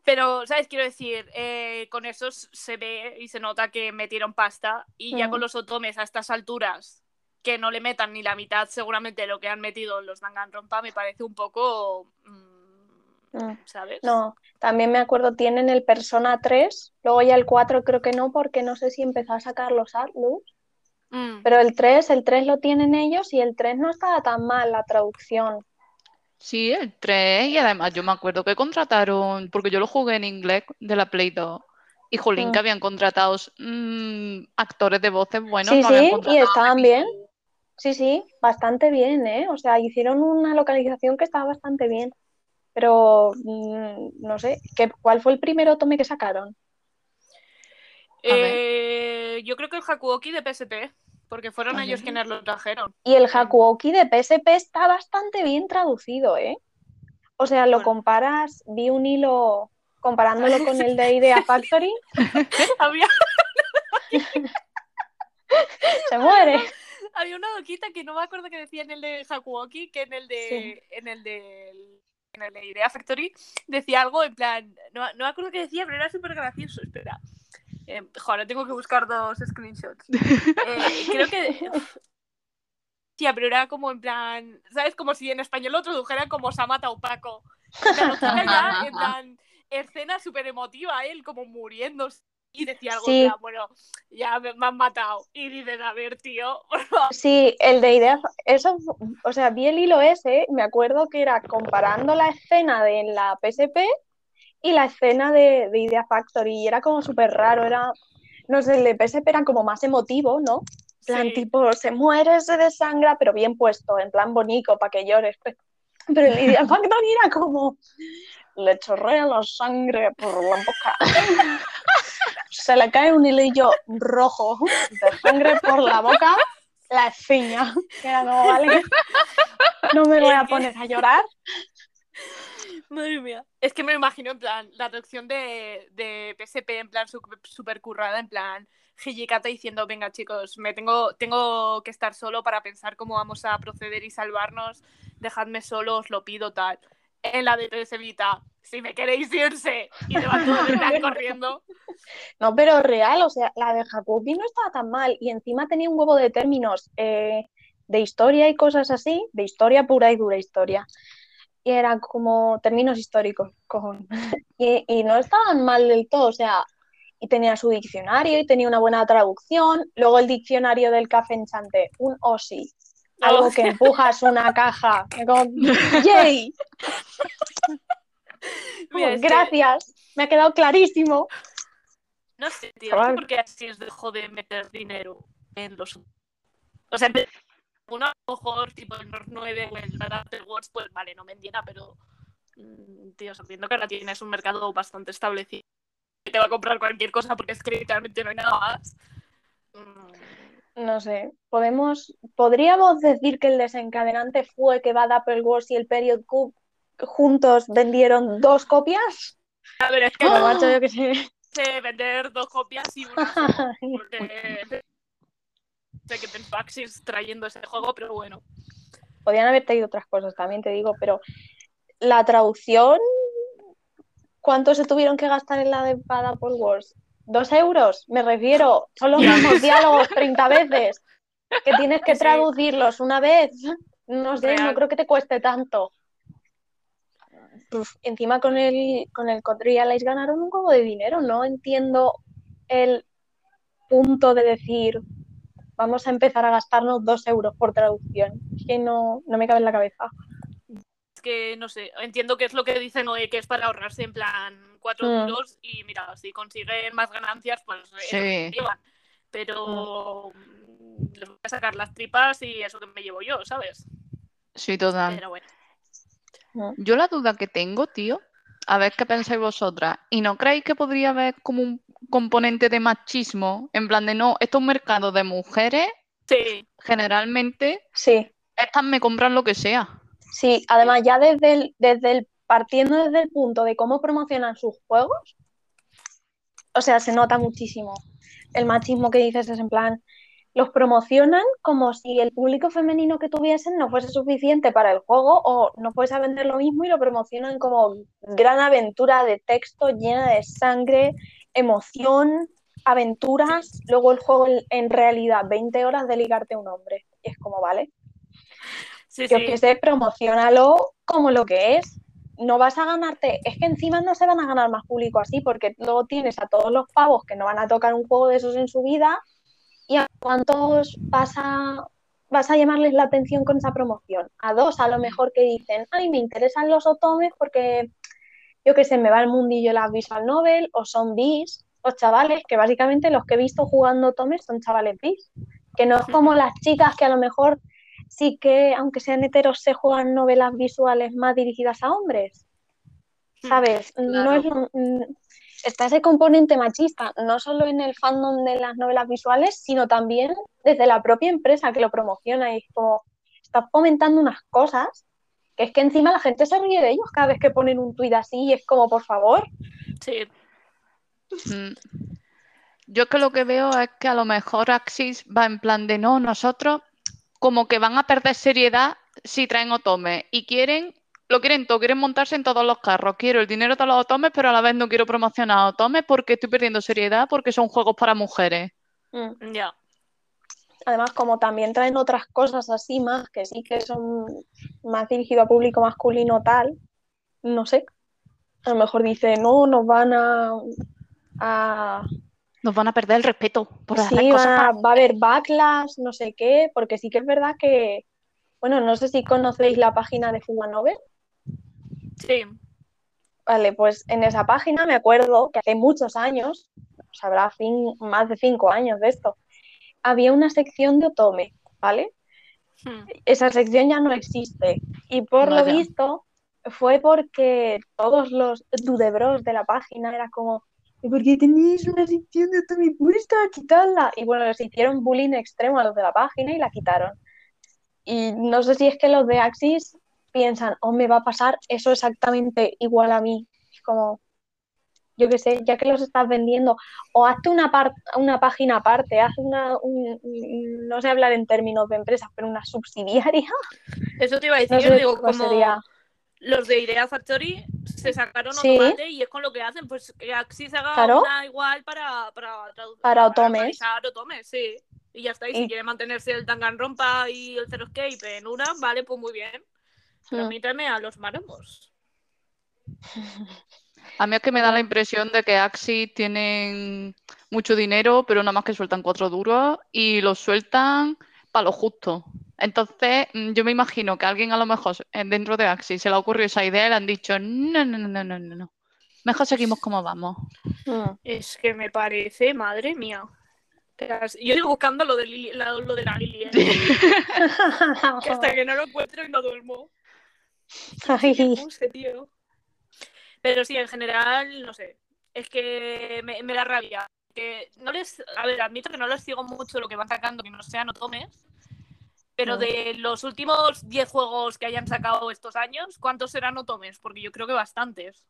Pero, ¿sabes? Quiero decir, eh, con esos se ve y se nota que metieron pasta y ya con hmm. los otomes a estas alturas que no le metan ni la mitad seguramente de lo que han metido los Danganronpa me parece un poco... Mm, mm. ¿Sabes? No, también me acuerdo, tienen el Persona 3, luego ya el 4 creo que no, porque no sé si empezó a sacar los Atlus. Mm. Pero el 3, el 3 lo tienen ellos y el 3 no estaba tan mal la traducción. Sí, el 3, y además yo me acuerdo que contrataron, porque yo lo jugué en inglés de la Play 2, y jolín, que habían contratado actores de voces buenos. Sí, sí, y estaban bien. Sí, sí, bastante bien, ¿eh? O sea, hicieron una localización que estaba bastante bien. Pero mm, no sé, ¿qué, ¿cuál fue el primer otome que sacaron? Eh, yo creo que el Hakuoki de PSP, porque fueron ellos quienes lo trajeron. Y el Hakuoki de PSP está bastante bien traducido, ¿eh? O sea, lo comparas, vi un hilo comparándolo con el de Idea <laughs> Factory. <laughs> Había... <laughs> Se muere había una doquita que no me acuerdo que decía en el de Hakuoki, que en el de, en el de en el de Idea Factory decía algo en plan, no, no me acuerdo qué decía, pero era súper gracioso, espera. Eh, joder, tengo que buscar dos screenshots. <laughs> Eh, creo que... Tía, pero era como en plan, ¿sabes? Como si en español lo tradujeran como Samata Opaco. ya, en <laughs> plan, escena súper emotiva, él como muriéndose y decía algo, sí. bueno, ya me, han matado. Y dices, a ver, tío, <laughs> Sí, el de Idea, eso, o sea, vi el hilo ese, me acuerdo que era comparando la escena de la PSP y la escena de, Idea Factory, y era como súper raro, era, no sé, el de PSP era como más emotivo, ¿no? En plan, tipo, se muere, se desangra, pero bien puesto, en plan bonito, para que llores. Pero el Idea <laughs> Factory era como, le chorrea la sangre por la boca. se le cae un hilillo rojo de sangre por la boca, la espiña. Que no, vale. No me voy a poner a llorar. Madre mía. Es que me lo imagino en plan, la traducción de, de PSP en plan súper currada, en plan, Hijikata diciendo, venga chicos, me tengo, tengo que estar solo para pensar cómo vamos a proceder y salvarnos, dejadme solo, os lo pido, tal. En la de PS Vita, si me queréis irse. Y se van todos <laughs> corriendo. No, pero real, o sea, la de Jacobi no estaba tan mal y encima tenía un huevo de términos eh, de historia y cosas así, de historia pura y dura historia. y eran como términos históricos, cojón. <laughs> Y, y no estaban mal del todo, o sea, y tenía su diccionario y tenía una buena traducción. Luego el diccionario del café enchante, un OSI, algo que empujas una caja. como, ¡Yay! <laughs> Mira, es que- Gracias, me ha quedado clarísimo. No sé, tío, Chaval. no sé por qué así os dejó de meter dinero en los. O sea, uno a lo mejor, tipo el North 9 o el Apple Watch, pues vale, no me llena, pero. mm, Tío, sabiendo que ahora tienes un mercado bastante establecido, que te va a comprar cualquier cosa porque es que literalmente no hay nada más. Mm, No sé, podemos, podríamos decir que el desencadenante fue que Bad Apple Wars y el Period Cook juntos vendieron dos copias. A ver, es que Pero no macho, yo qué sé. sé vender dos copias y una <laughs> porque. Sé que ten Paxis trayendo ese juego, pero bueno. Podían haber traído otras cosas, también te digo, pero la traducción, ¿cuánto se tuvieron que gastar en la de Bad Apple Wars? ¿Dos euros? Me refiero, son los mismos diálogos 30 veces, que tienes que Sí. traducirlos una vez. No sé, no creo que te cueste tanto. Uf, encima con el, con el Realize ganaron un huevo de dinero. No entiendo el punto de decir vamos a empezar a gastarnos dos euros por traducción. Es que no, no me cabe en la cabeza. Que no sé, entiendo que es lo que dicen hoy, que es para ahorrarse en plan 4 Mm. euros y mira, si consiguen más ganancias, pues eso Sí. Pero mm, les voy a sacar las tripas y eso que me llevo yo, ¿sabes? Sí, total. Pero bueno. Yo la duda que tengo, tío, a ver qué pensáis vosotras, ¿y no creéis que podría haber como un componente de machismo? En plan de no, esto es un mercado de mujeres, Sí, generalmente Sí, estas me compran lo que sea. Sí. Además, ya desde el, desde el, partiendo desde el punto de cómo promocionan sus juegos, o sea, se nota muchísimo. El machismo que dices es en plan, los promocionan como si el público femenino que tuviesen no fuese suficiente para el juego o no fuese a vender lo mismo y lo promocionan como gran aventura de texto llena de sangre, emoción, aventuras. Luego el juego en, en realidad 20 horas de ligarte a un hombre. Y es como, vale, sí, yo sí. que sé, promocionalo como lo que es. No vas a ganarte, es que encima no se van a ganar más público así, porque luego tienes a todos los pavos que no van a tocar un juego de esos en su vida, y a cuántos vas a, vas a llamarles la atención con esa promoción. A dos, a lo mejor que dicen, ay, me interesan los otomes porque yo que sé, me va el mundillo las visual novel, o son bis, o chavales, que básicamente los que he visto jugando otomes son chavales bis, que no es como las chicas que a lo mejor sí que, aunque sean heteros, se juegan novelas visuales más dirigidas a hombres. ¿Sabes? No es lo- mm, está ese componente machista, no solo en el fandom de las novelas visuales, sino también desde la propia empresa que lo promociona y es como estás fomentando unas cosas que es que encima la gente se ríe de ellos cada vez que ponen un tuit así y es como, por favor, Sí, Mm. Yo es que lo que veo es que a lo mejor Axis va en plan de no, nosotros como que van a perder seriedad si traen otomes y quieren, lo quieren todo, quieren montarse en todos los carros. Quiero el dinero de los otomes, pero a la vez no quiero promocionar otomes porque estoy perdiendo seriedad porque son juegos para mujeres. Mm. ya. Además, como también traen otras cosas así más, que sí que son más dirigidos a público masculino tal, no sé. A lo mejor dice, no, nos van a, a Nos van a perder el respeto por hacer sí, cosas a- para... va a haber backlash, no sé qué, porque sí que es verdad que, bueno, no sé si conocéis la página de Fuga Novel. Sí, Vale, pues en esa página me acuerdo que hace muchos años, o sea, habrá cin- más de cinco años de esto, había una sección de Otome, ¿vale? Hmm. esa sección ya no existe. Y por lo visto fue porque todos los dudebros de la página era como, "¿Y ¿por qué tenéis una sección de Tommy puesta? Quitadla. Y bueno, les hicieron bullying extremo a los de la página y la quitaron. Y no sé si es que los de Axis piensan, oh, me va a pasar eso exactamente igual a mí. Es como, yo qué sé, ya que los estás vendiendo, o hazte una, par- una página aparte, haz una, un- un- no sé hablar en términos de empresas, pero una subsidiaria. Eso te iba a decir, No yo sé digo, cómo como sería. Los de Idea Factory se sacaron Sí. Otomate y es con lo que hacen, pues que Axis haga Claro. una igual para, para, tradu- Para otomes. otomes, sí. Y ya está, y si quiere mantenerse el Danganronpa y el Zero Escape en una, vale, pues muy bien. Permítame a los maromos. <laughs> A mí es que me da la impresión de que Axis tienen mucho dinero, pero nada más que sueltan cuatro duros y los sueltan para lo justo. Entonces, mm, yo me imagino que alguien a lo mejor eh, dentro de Axis se le ha ocurrido esa idea y le han dicho, no, no, no, no, no, no, no. Mejor seguimos como vamos. Mm. Es que me parece, madre mía. Yo digo buscando lo de, Lili- la- lo de la Lili, ¿eh? <laughs> que hasta que no lo encuentro y no duermo. Ay, Puse, tío. Pero sí, en general, no sé. Es que me, me da rabia. Que no les. A ver, admito que no les sigo mucho lo que van sacando, que no sean otomes. Pero de los últimos 10 juegos que hayan sacado estos años, ¿cuántos serán otomes? Porque yo creo que bastantes.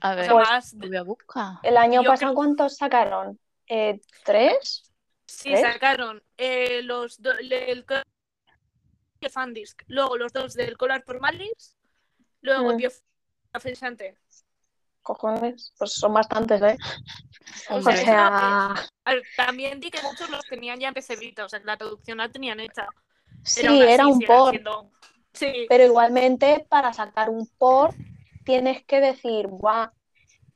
A O ver, sea, Pues- más. lo de- voy a buscar. el año Yo pasado, creo- ¿cuántos sacaron? Eh, ¿Tres? Sí, sacaron eh, los do- el, co- el Fandisk, luego los dos del Collar Formalis, luego Mm. Bio Frisante. Cojones, pues son bastantes, ¿eh? O O sea, Hombre. sea, A ver, también di que muchos los tenían ya en o sea, que la traducción la tenían hecha. Sí, Pero aún así era un port, siendo- Sí, pero igualmente para sacar un port tienes que decir, Buah,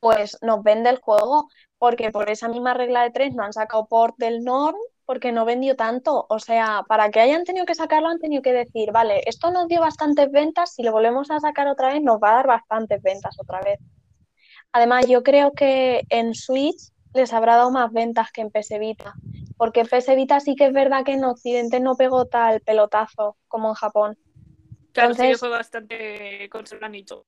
pues nos vende el juego, porque por esa misma regla de tres no han sacado port del Norm porque no vendió tanto. O sea, para que hayan tenido que sacarlo han tenido que decir, vale, esto nos dio bastantes ventas, si lo volvemos a sacar otra vez nos va a dar bastantes ventas otra vez. Además, yo creo que en Switch les habrá dado más ventas que en PS Vita, porque en PS Vita sí que es verdad que en Occidente no pegó tal pelotazo como en Japón. claro, sí que entonces- fue bastante consolanito.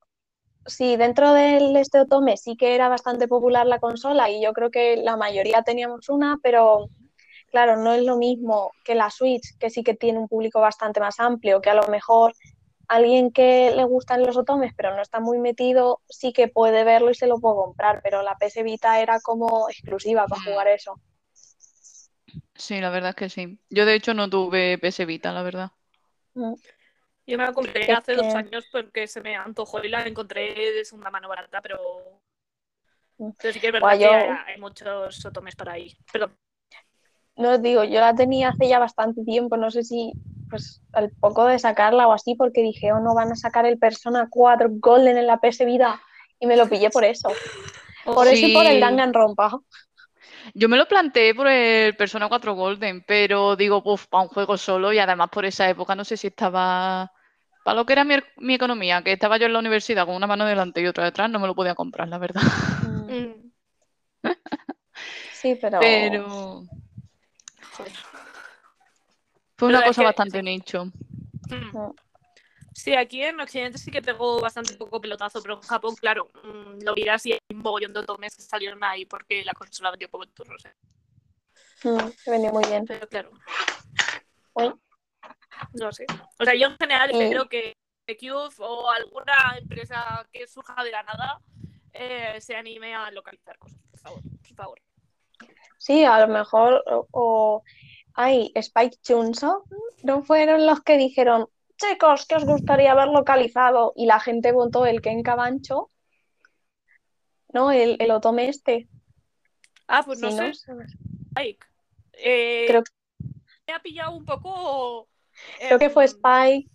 Sí, dentro del este Otome sí que era bastante popular la consola y yo creo que la mayoría teníamos una, pero claro, no es lo mismo que la Switch, que sí que tiene un público bastante más amplio, que a lo mejor alguien que le gustan los Otomes pero no está muy metido, sí que puede verlo y se lo puede comprar, pero la PS Vita era como exclusiva para jugar eso. Sí, la verdad es que sí. Yo de hecho no tuve PS Vita, la verdad. Mm. Yo me la compré Es hace dos años porque se me antojó y la encontré de segunda mano barata, pero... Mm. Pero sí que es verdad que hay muchos otomes para ahí. Perdón. No os digo, yo la tenía hace ya bastante tiempo, no sé si pues al poco de sacarla o así, porque dije, oh no, van a sacar el Persona 4 Golden en la PS Vita y me lo pillé por eso. Por eso y por el Sí. Danganronpa. Yo me lo planteé por el Persona 4 Golden, pero digo, uff, para un juego solo y además por esa época no sé si estaba... Para lo que era mi, mi economía, que estaba yo en la universidad con una mano delante y otra detrás, no me lo podía comprar, la verdad. Mm. <laughs> Sí, pero... Pero Joder. Fue una cosa que- bastante sí. nicho. Mm. Sí, aquí en Occidente sí que pegó bastante poco pelotazo, pero en Japón, claro, mm, lo miras y hay un mogollón de otomes que salieron ahí porque la consola vendió como el turro, o sea. Mm, se vendió muy bien. Pero claro, no sé. O sea, yo en general Eh. espero que Cube o alguna empresa que surja de la nada eh, se anime a localizar cosas, por favor, por favor. Sí, a lo mejor, o, o- ay, Spike Chunso, ¿no fueron los que dijeron, chicos, que os gustaría haber localizado? Y la gente votó el Ken Cabancho, ¿no? El, el Otome este. Ah, pues no sé. Spike. Eh, Creo Me ha pillado un poco... Creo que fue em, Spike.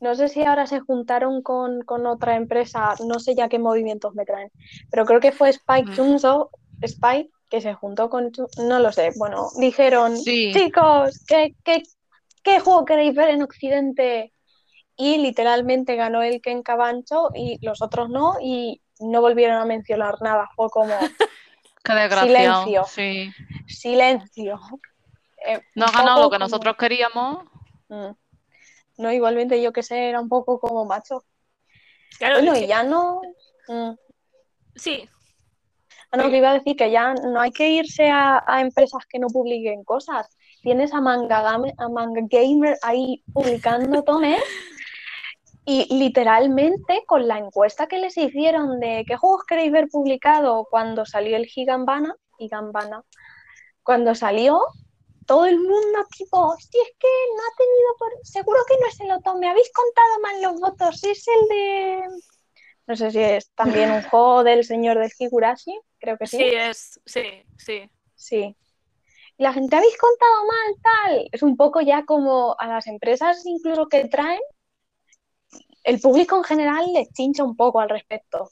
No sé si ahora se juntaron con, con otra empresa, no sé ya qué movimientos me traen, pero creo que fue Spike Mm. Chunso, Spike, que se juntó con, no lo sé, bueno, dijeron, Sí. chicos, ¿qué, qué, qué juego queréis ver en Occidente? Y literalmente ganó el Ken Cabancho y los otros no, y no volvieron a mencionar nada, fue como <laughs> Qué desgraciado. Silencio. Sí. silencio. Eh, No ha ganado lo que como- nosotros queríamos. Mm. No, igualmente yo que sé, era un poco como macho. Claro, Bueno, y que- ya no. mm. Sí, no, que iba a decir que ya no hay que irse a, empresas que no publiquen cosas. Tienes a Manga, Game- a Manga Gamer ahí publicando tomes y literalmente con la encuesta que les hicieron de qué juegos queréis ver publicado cuando salió el Gigambana, Gigambana, cuando salió, todo el mundo tipo, si es que no ha tenido por... Seguro que no es el Otome, habéis contado mal los votos, es el de... No sé si es también un juego del señor del Higurashi, creo que sí, sí. es, sí, sí. Sí. Y la gente, habéis contado mal, tal. Es un poco ya como a las empresas incluso que traen, el público en general les chincha un poco al respecto.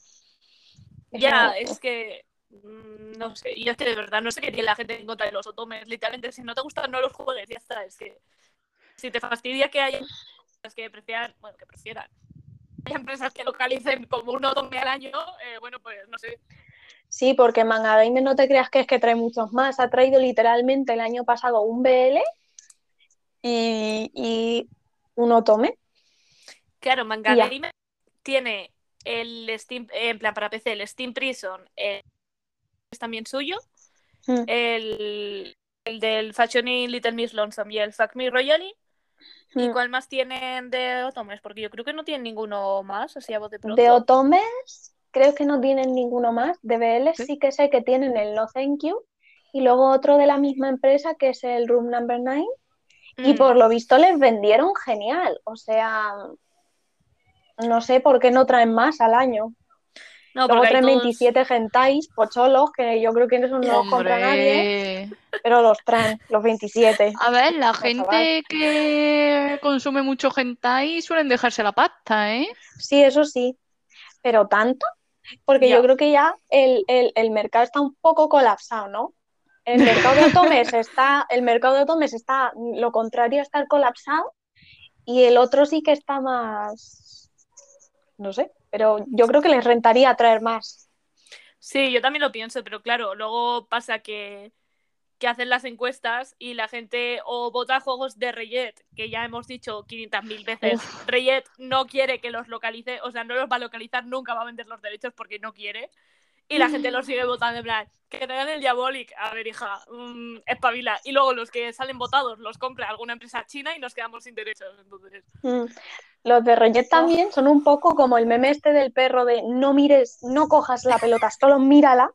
Ya, es que mm, no sé, y es que de verdad no sé qué tiene la gente en contra de los otomes. Literalmente, si no te gustan, no los juegues, ya está. Es que si te fastidia que haya es que prefieran, bueno, que prefieran. Hay empresas que localicen como un otome al año, eh, bueno, pues no sé. Sí, porque Manga Game no te creas que es que trae muchos más. Ha traído literalmente el año pasado un BL y, y un otome. Claro, Manga Y ya. Game tiene el Steam, eh, en plan para PC, el Steam Prison, eh, es también suyo, Mm. el, el del Fashioning Little Miss Lonesome y el Fuck Me Royally. ¿Y cuál más tienen de otomes? Porque yo creo que no tienen ninguno más, así a pronto. De otomes, creo que no tienen ninguno más. De BL Sí. sí que sé que tienen el No Thank You. Y luego otro de la misma empresa que es el Room Number 9. Y Mm. por lo visto les vendieron genial. O sea, no sé por qué no traen más al año. No, Luego porque hay traen todos- 27 gentais, pocholos, que yo creo que eso no los compra nadie, pero los traen, los 27. A ver, la gente que consume mucho hentai suelen dejarse la pasta, ¿eh? Sí, eso sí, pero tanto, porque Ya. yo creo que ya el, el- el mercado está un poco colapsado, ¿no? El mercado de otomes <laughs> está, el mercado de otomes está, lo contrario a estar colapsado, y el otro sí que está más, no sé, pero yo creo que les rentaría traer más. Sí, yo también lo pienso, pero claro, luego pasa que, que hacen las encuestas y la gente o vota juegos de Reyet, que ya hemos dicho 500.000 veces, Reyet no quiere que los localice, o sea, no los va a localizar, nunca va a vender los derechos porque no quiere. Y la gente los sigue votando en plan, que te den el Diabolic. A ver, hija, mm, espabila. Y luego los que salen votados los compra alguna empresa china y nos quedamos sin derechos. Entonces, Mm. Los de Reyet también son un poco como el meme este del perro de no mires, no cojas la pelota, solo mírala,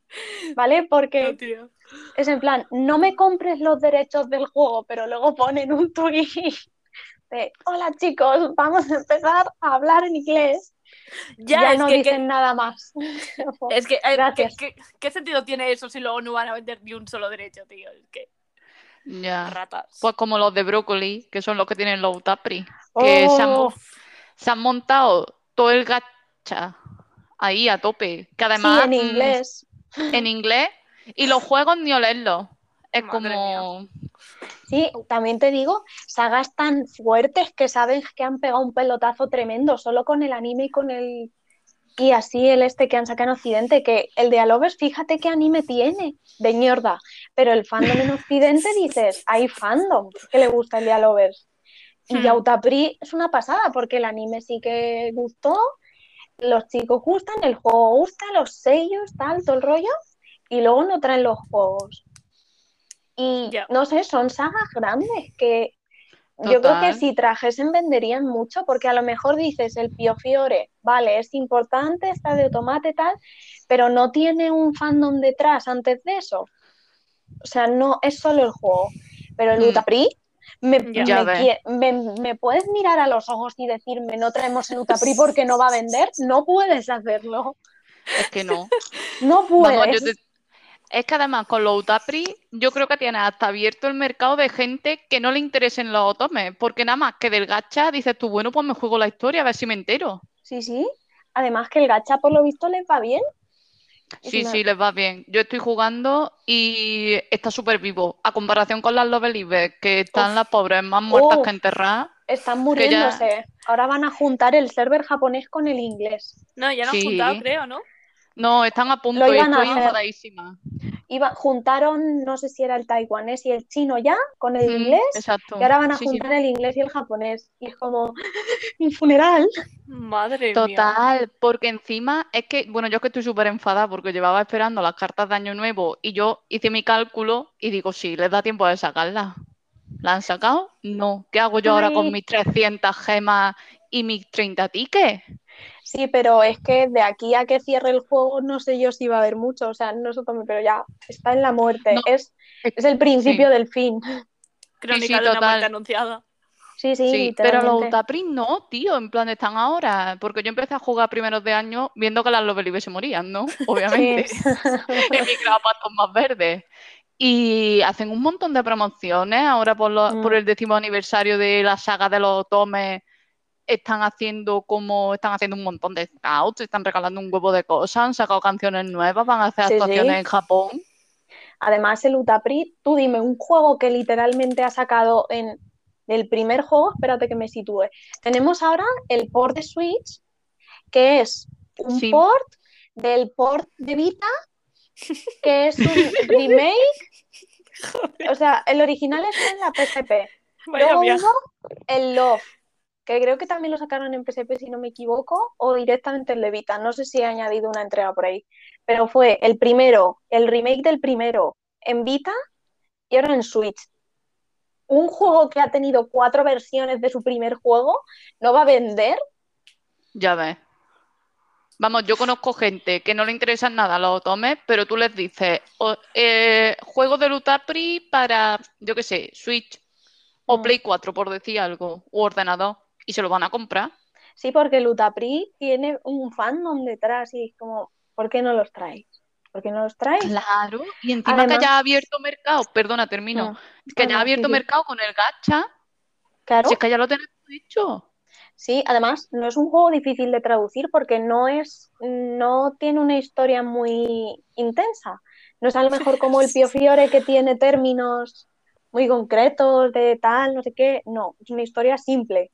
¿vale? Porque no, es en plan, no me compres los derechos del juego, pero luego ponen un tweet de hola chicos, vamos a empezar a hablar en inglés. Ya, Ya es no que, dicen que- nada más. <laughs> es que, eh, ¿qué, Gracias. qué, qué sentido tiene eso si luego no van a vender ni un solo derecho, tío? Es que Ya. ratas. Pues como los de brócoli, que son los que tienen los Utapri, que se han, mo- se han montado todo el gacha ahí a tope, que sí, además en mm, inglés. en inglés y los juegos ni olerlos. Es Madre como Sí, también te digo, sagas tan fuertes que sabes que han pegado un pelotazo tremendo solo con el anime y con el y así el este que han sacado en Occidente, que el de Alovers, fíjate qué anime tiene, de mierda, pero el fandom en Occidente dices, hay fandom que le gusta el de Alovers. Y Hmm. Yautapri es una pasada, porque el anime sí que gustó, los chicos gustan, el juego gusta, los sellos, tal, todo el rollo, y luego no traen los juegos. Y no sé, son sagas grandes que yo creo que si trajesen venderían mucho, porque a lo mejor dices el Pio Fiore, vale, es importante, está de tomate tal, pero no tiene un fandom detrás antes de eso. O sea, no es solo el juego. Pero el Hmm. Utapri, me, me me- me puedes mirar a los ojos y decirme no traemos el Utapri porque no va a vender? No puedes hacerlo. es que no. <laughs> No Vamos, yo puedes. te- Es que además con los Utapri yo creo que tiene hasta abierto el mercado de gente que no le interesen los otomes, porque nada más que del gacha dices tú, bueno, pues me juego la historia a ver si me entero. Sí, sí. Además que el gacha por lo visto les va bien. Es Sí, una- sí, les va bien. Yo estoy jugando y está súper vivo. A comparación con las Love Believers, que están Uf. las pobres más muertas Uf. que enterradas. Están ya- muriéndose. Ahora van a juntar el server japonés con el inglés. No, ya lo han Sí. juntado, creo, ¿no? No, están a punto Lo y iban a estoy enfadadísima. Iba, juntaron, no sé si era el taiwanés y el chino ya, con el Mm, inglés, exacto. y ahora van a Sí, sí. juntar el inglés y el japonés. Y es como, <laughs> mi funeral. Madre mía. Total, porque encima es que, bueno, yo es que estoy súper enfadada porque llevaba esperando las cartas de Año Nuevo y yo hice mi cálculo y digo, sí, les da tiempo de sacarlas. ¿La han sacado? No. ¿Qué hago yo ahora con mis 300 gemas y mis 30 tickets? Sí, pero es que de aquí a que cierre el juego no sé yo si va a haber mucho, o sea, no sé cómo, pero ya está en la muerte. No, Es, es el principio del fin. Crónica sí, de una total. muerte anunciada. Sí, sí, Sí, pero los. Utapris no, tío, en plan están ahora, porque yo empecé a jugar primeros de año viendo que las Lovely se morían, ¿no? <laughs> Obviamente. Sí. en mi pastos más verdes. Y hacen un montón de promociones ahora por, lo- Mm. por el décimo aniversario de la saga de los otomes. Están haciendo como están haciendo un montón de scouts, están regalando un huevo de cosas, han sacado canciones nuevas, van a hacer Sí, sí. actuaciones en Japón. Además, el Utapri, tú dime un juego que literalmente ha sacado en el primer juego, espérate que me sitúe. Tenemos ahora el port de Switch, que es un Sí. port del port de Vita, que es un <laughs> remake. O sea, el original está en la PSP. Luego hubo el Love, que creo que también lo sacaron en PSP si no me equivoco, o directamente el de Vita. No sé si he añadido una entrega por ahí. Pero fue el primero, el remake del primero en Vita y ahora en Switch. Un juego que ha tenido cuatro versiones de su primer juego no va a vender. Ya ves. Vamos, yo conozco gente que no le interesan nada los otomes, pero tú les dices, eh, juego de Lutapri para, yo qué sé, Switch o Mm. Play 4, por decir algo, o ordenador, y se lo van a comprar. Sí, porque el Utapri tiene un fandom detrás y es como, ¿por qué no los traéis? ¿Por qué no los traéis? Claro, y encima que Además- haya abierto mercado, perdona, termino, Mm. que No, haya no, abierto sí, mercado con el gacha, Claro. si es que ya lo tenemos hecho. Sí, además no es un juego difícil de traducir porque no es, no tiene una historia muy intensa. No es a lo mejor como el <laughs> Pio Fiore que tiene términos muy concretos de tal, no sé qué. No, es una historia simple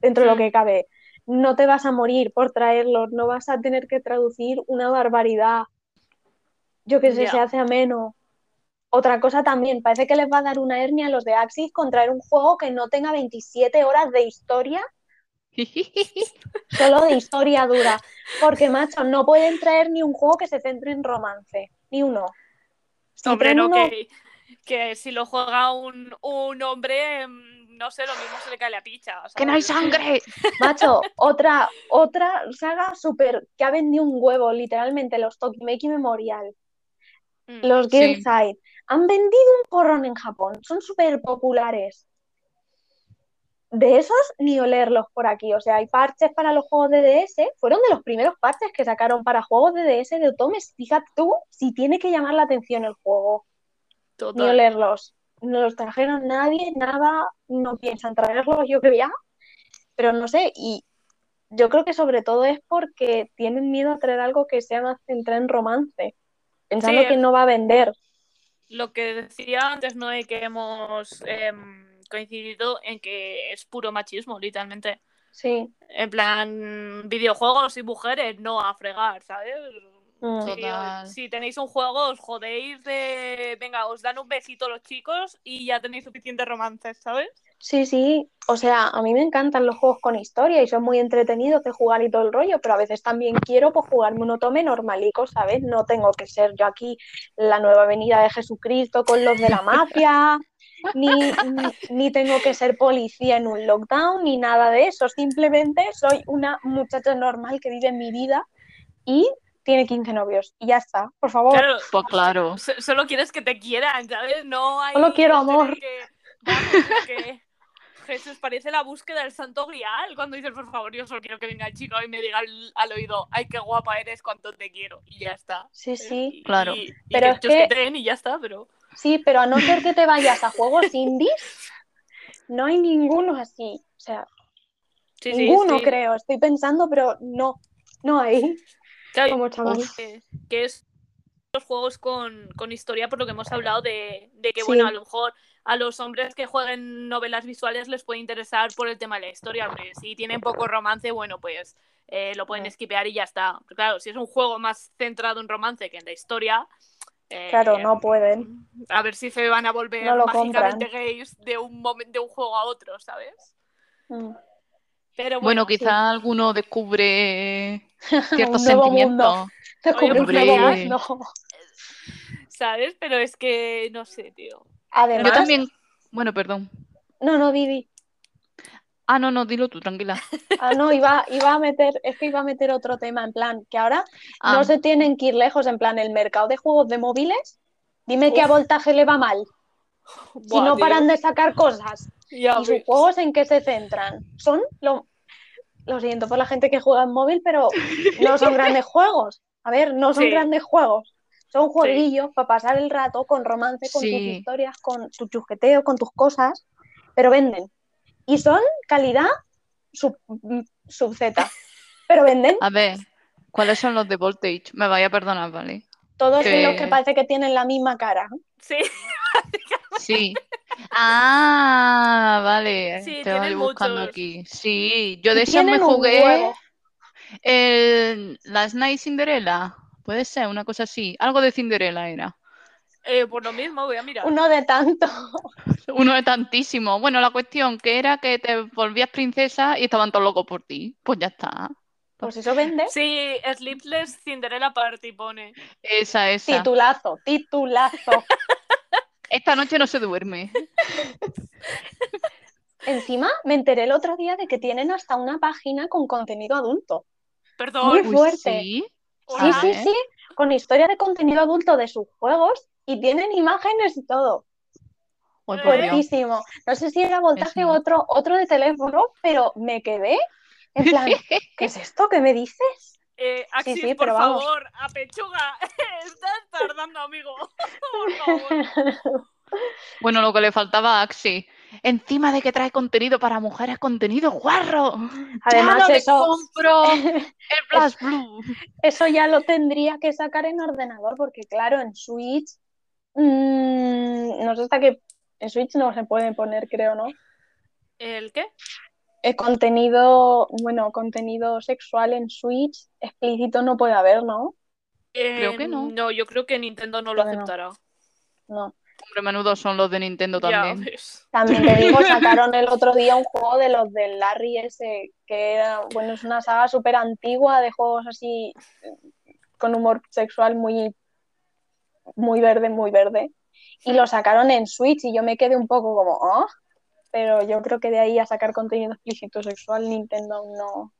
dentro de lo Mm. que cabe. No te vas a morir por traerlos, no vas a tener que traducir una barbaridad. Yo qué sé, se hace ameno. Otra cosa también, parece que les va a dar una hernia a los de Axis con traer un juego que no tenga 27 horas de historia <laughs> solo de historia dura. Porque, macho, no pueden traer ni un juego que se centre en romance. Ni uno. Si Hombre, no, uno- que, que si lo juega un, un hombre, mm, no sé, lo mismo se le cae la picha. ¡Que no hay sangre! <laughs> Macho, otra, otra saga súper que ha vendido un huevo, literalmente, los Tokimeki Memorial, Mm. los Sí. Gearside, han vendido un porrón en Japón. Son súper populares. De esos, ni olerlos por aquí. O sea, hay parches para los juegos de DS. Fueron de los primeros parches que sacaron para juegos de DS de Otomes. Fíjate tú si tiene que llamar la atención el juego. Ni olerlos. No los trajeron nadie, nada. No piensan traerlos, yo creo ya. Pero no sé. Y yo creo que sobre todo es porque tienen miedo a traer algo que sea más centrado en romance. Pensando Sí. que no va a vender. Lo que decía antes, ¿no? De que hemos em, coincidido en que es puro machismo, literalmente. Sí. En plan, videojuegos y mujeres, no a fregar, ¿sabes? Mm. Si, tenéis un juego, os jodéis de. Venga, os dan un besito los chicos y ya tenéis suficientes romances, ¿sabes? Sí, sí, o sea, a mí me encantan los juegos con historia y son muy entretenidos de jugar y todo el rollo, pero a veces también quiero pues jugarme un otome normalico, ¿sabes? No tengo que ser yo aquí la nueva venida de Jesucristo con los de la mafia, <laughs> ni, ni, ni tengo que ser policía en un lockdown, ni nada de eso, simplemente soy una muchacha normal que vive mi vida y tiene 15 novios y ya está, por favor. Claro, Pues claro. <laughs> so- solo quieres que te quieran, ¿sabes? No hay. Solo quiero amor. Que, vamos, que <laughs> Jesús parece la búsqueda del santo grial cuando dices, por favor, yo solo quiero que venga el chico y me diga al, al oído, ay, qué guapa eres, cuánto te quiero. Y ya está. Sí, sí. Y- Claro. Y, y Pero que es que- chusqueteen y ya está, pero. Sí, pero a no ser que te vayas a juegos indies, no hay ninguno así. O sea, Sí, sí, ninguno sí. creo. Estoy pensando, pero no, no hay. Como que, que es los juegos con, con historia, por lo que hemos hablado de, de que, Sí. bueno, a lo mejor a los hombres que jueguen novelas visuales les puede interesar por el tema de la historia, hombre. Si tienen poco romance, bueno, pues eh, lo pueden esquipear y ya está. Pero claro, si es un juego más centrado en romance que en la historia. eh, Claro, no pueden. A ver si se van a volver No mágicamente gays de un, de un juego a otro, ¿sabes? Mm. Pero Bueno, bueno, quizá alguno descubre <laughs> ciertos sentimientos. Descubre un nuevo mundo. ¿sabes? Pero es que, no sé, tío. Además, Yo también. Bueno, perdón. no, no, Vivi. Ah, no, no, dilo tú, tranquila. <laughs> Ah, no, iba, iba a meter, es que iba a meter otro tema, en plan, que ahora Ah, no se tienen que ir lejos, en plan, el mercado de juegos de móviles, dime que a Uf. Voltaje le va mal, si Buah, no tío. paran de sacar cosas. Ya ¿Y sus juegos en qué se centran? Son lo, lo siento por la gente que juega en móvil, pero <laughs> no son grandes juegos. A ver, no son Sí. grandes juegos. Son jueguillos para pasar el rato con romance, con tus historias, con tu chusqueteo, con tus cosas, pero venden. Y son calidad sub, sub Z. Pero venden A ver, ¿cuáles son los de Voltage? Me vaya a perdonar, ¿vale? todos que- los que parece que tienen la misma cara. Sí, <laughs> Sí. Ah, vale. Sí, Te voy buscando muchos. aquí. Sí, yo de Y esos me jugué el Last Night Cinderella. Puede ser, una cosa así. Algo de Cinderella era. eh, por lo mismo voy a mirar. Uno de tanto. <laughs> Uno de tantísimos. Bueno, la cuestión que era que te volvías princesa y estaban todos locos por ti. Pues ya está. Pues eso vende. Sí, Sleepless Cinderella Party pone. Esa, esa. Titulazo, titulazo. <laughs> Esta noche no se duerme. <laughs> Encima me enteré el otro día de que tienen hasta una página con contenido adulto. Perdón. Muy Uy, fuerte. sí. Sí, A sí, con historia de contenido adulto de sus juegos y tienen imágenes y todo. Uy. Fuertísimo. No sé si era voltaje o otro, otro de teléfono, pero me quedé en plan, <laughs> ¿qué es esto? ¿Qué me dices? Eh, Axis, sí, por vamos. favor, a pechuga. <laughs> Estás tardando, amigo. <laughs> Por favor. <laughs> Bueno, lo que le faltaba a Axi. Encima de que trae contenido para mujeres, contenido guarro. Además, ya no le eso- compro el Blue. Eso ya lo tendría que sacar en ordenador, porque claro, en Switch, mm, no sé hasta qué, en Switch no se puede poner, creo, ¿no? ¿El qué? El contenido, bueno, contenido sexual en Switch explícito no puede haber, ¿no? Creo que no. No, yo creo que Nintendo no lo Creo aceptará. No. Hombre, menudo son los de Nintendo también. También te digo, sacaron el otro día un juego de los del Larry ese, que era, bueno, es una saga súper antigua de juegos así con humor sexual muy, muy verde, muy verde. Y lo sacaron en Switch y yo me quedé un poco como, ¿oh? Pero yo creo que de ahí a sacar contenido explícito sexual, Nintendo aún no.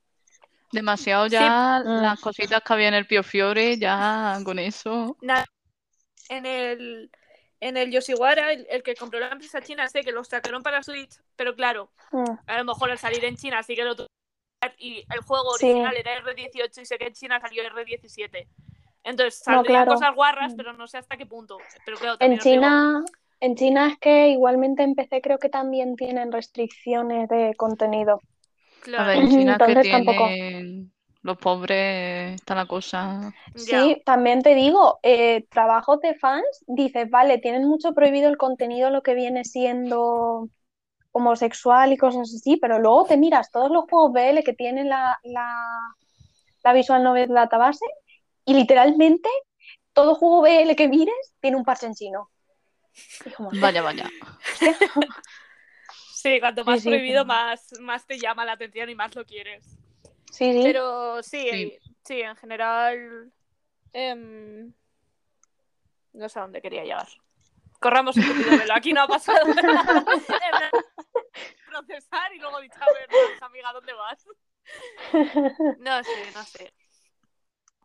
Demasiado ya Mm. las cositas que había en el Pio Fiore, ya con eso. Na- En el, en el Yoshiwara, el, el que compró la empresa china, sé que lo sacaron para Switch, pero claro, Mm, a lo mejor al salir en China sí que lo y el juego Sí. original era R18 y sé que en China salió R17. Entonces No, saldrían claro. cosas guarras, Mm. pero no sé hasta qué punto. Pero claro, En digo, China, en China es que igualmente en PC creo que también tienen restricciones de contenido. claro, A ver, en China que Entonces tampoco. tienen los pobres, está la cosa. Sí, también te digo, eh, trabajos de fans, dices, vale, tienen mucho prohibido el contenido, lo que viene siendo homosexual y cosas así, pero luego te miras todos los juegos BL que tienen la, la, la Visual Novel Database y literalmente todo juego BL que mires tiene un parche en chino. Como, Vaya, vaya. <laughs> Sí, cuanto más sí, prohibido, más, más te llama la atención y más lo quieres. sí, sí. Pero sí, Sí. eh, sí, en general. em, no sé a dónde quería llegar. Corramos un poquito de velo. Aquí no ha pasado <laughs> <laughs> nada. Procesar y luego dicho, a ver, amiga, ¿dónde vas? No sé, no sé.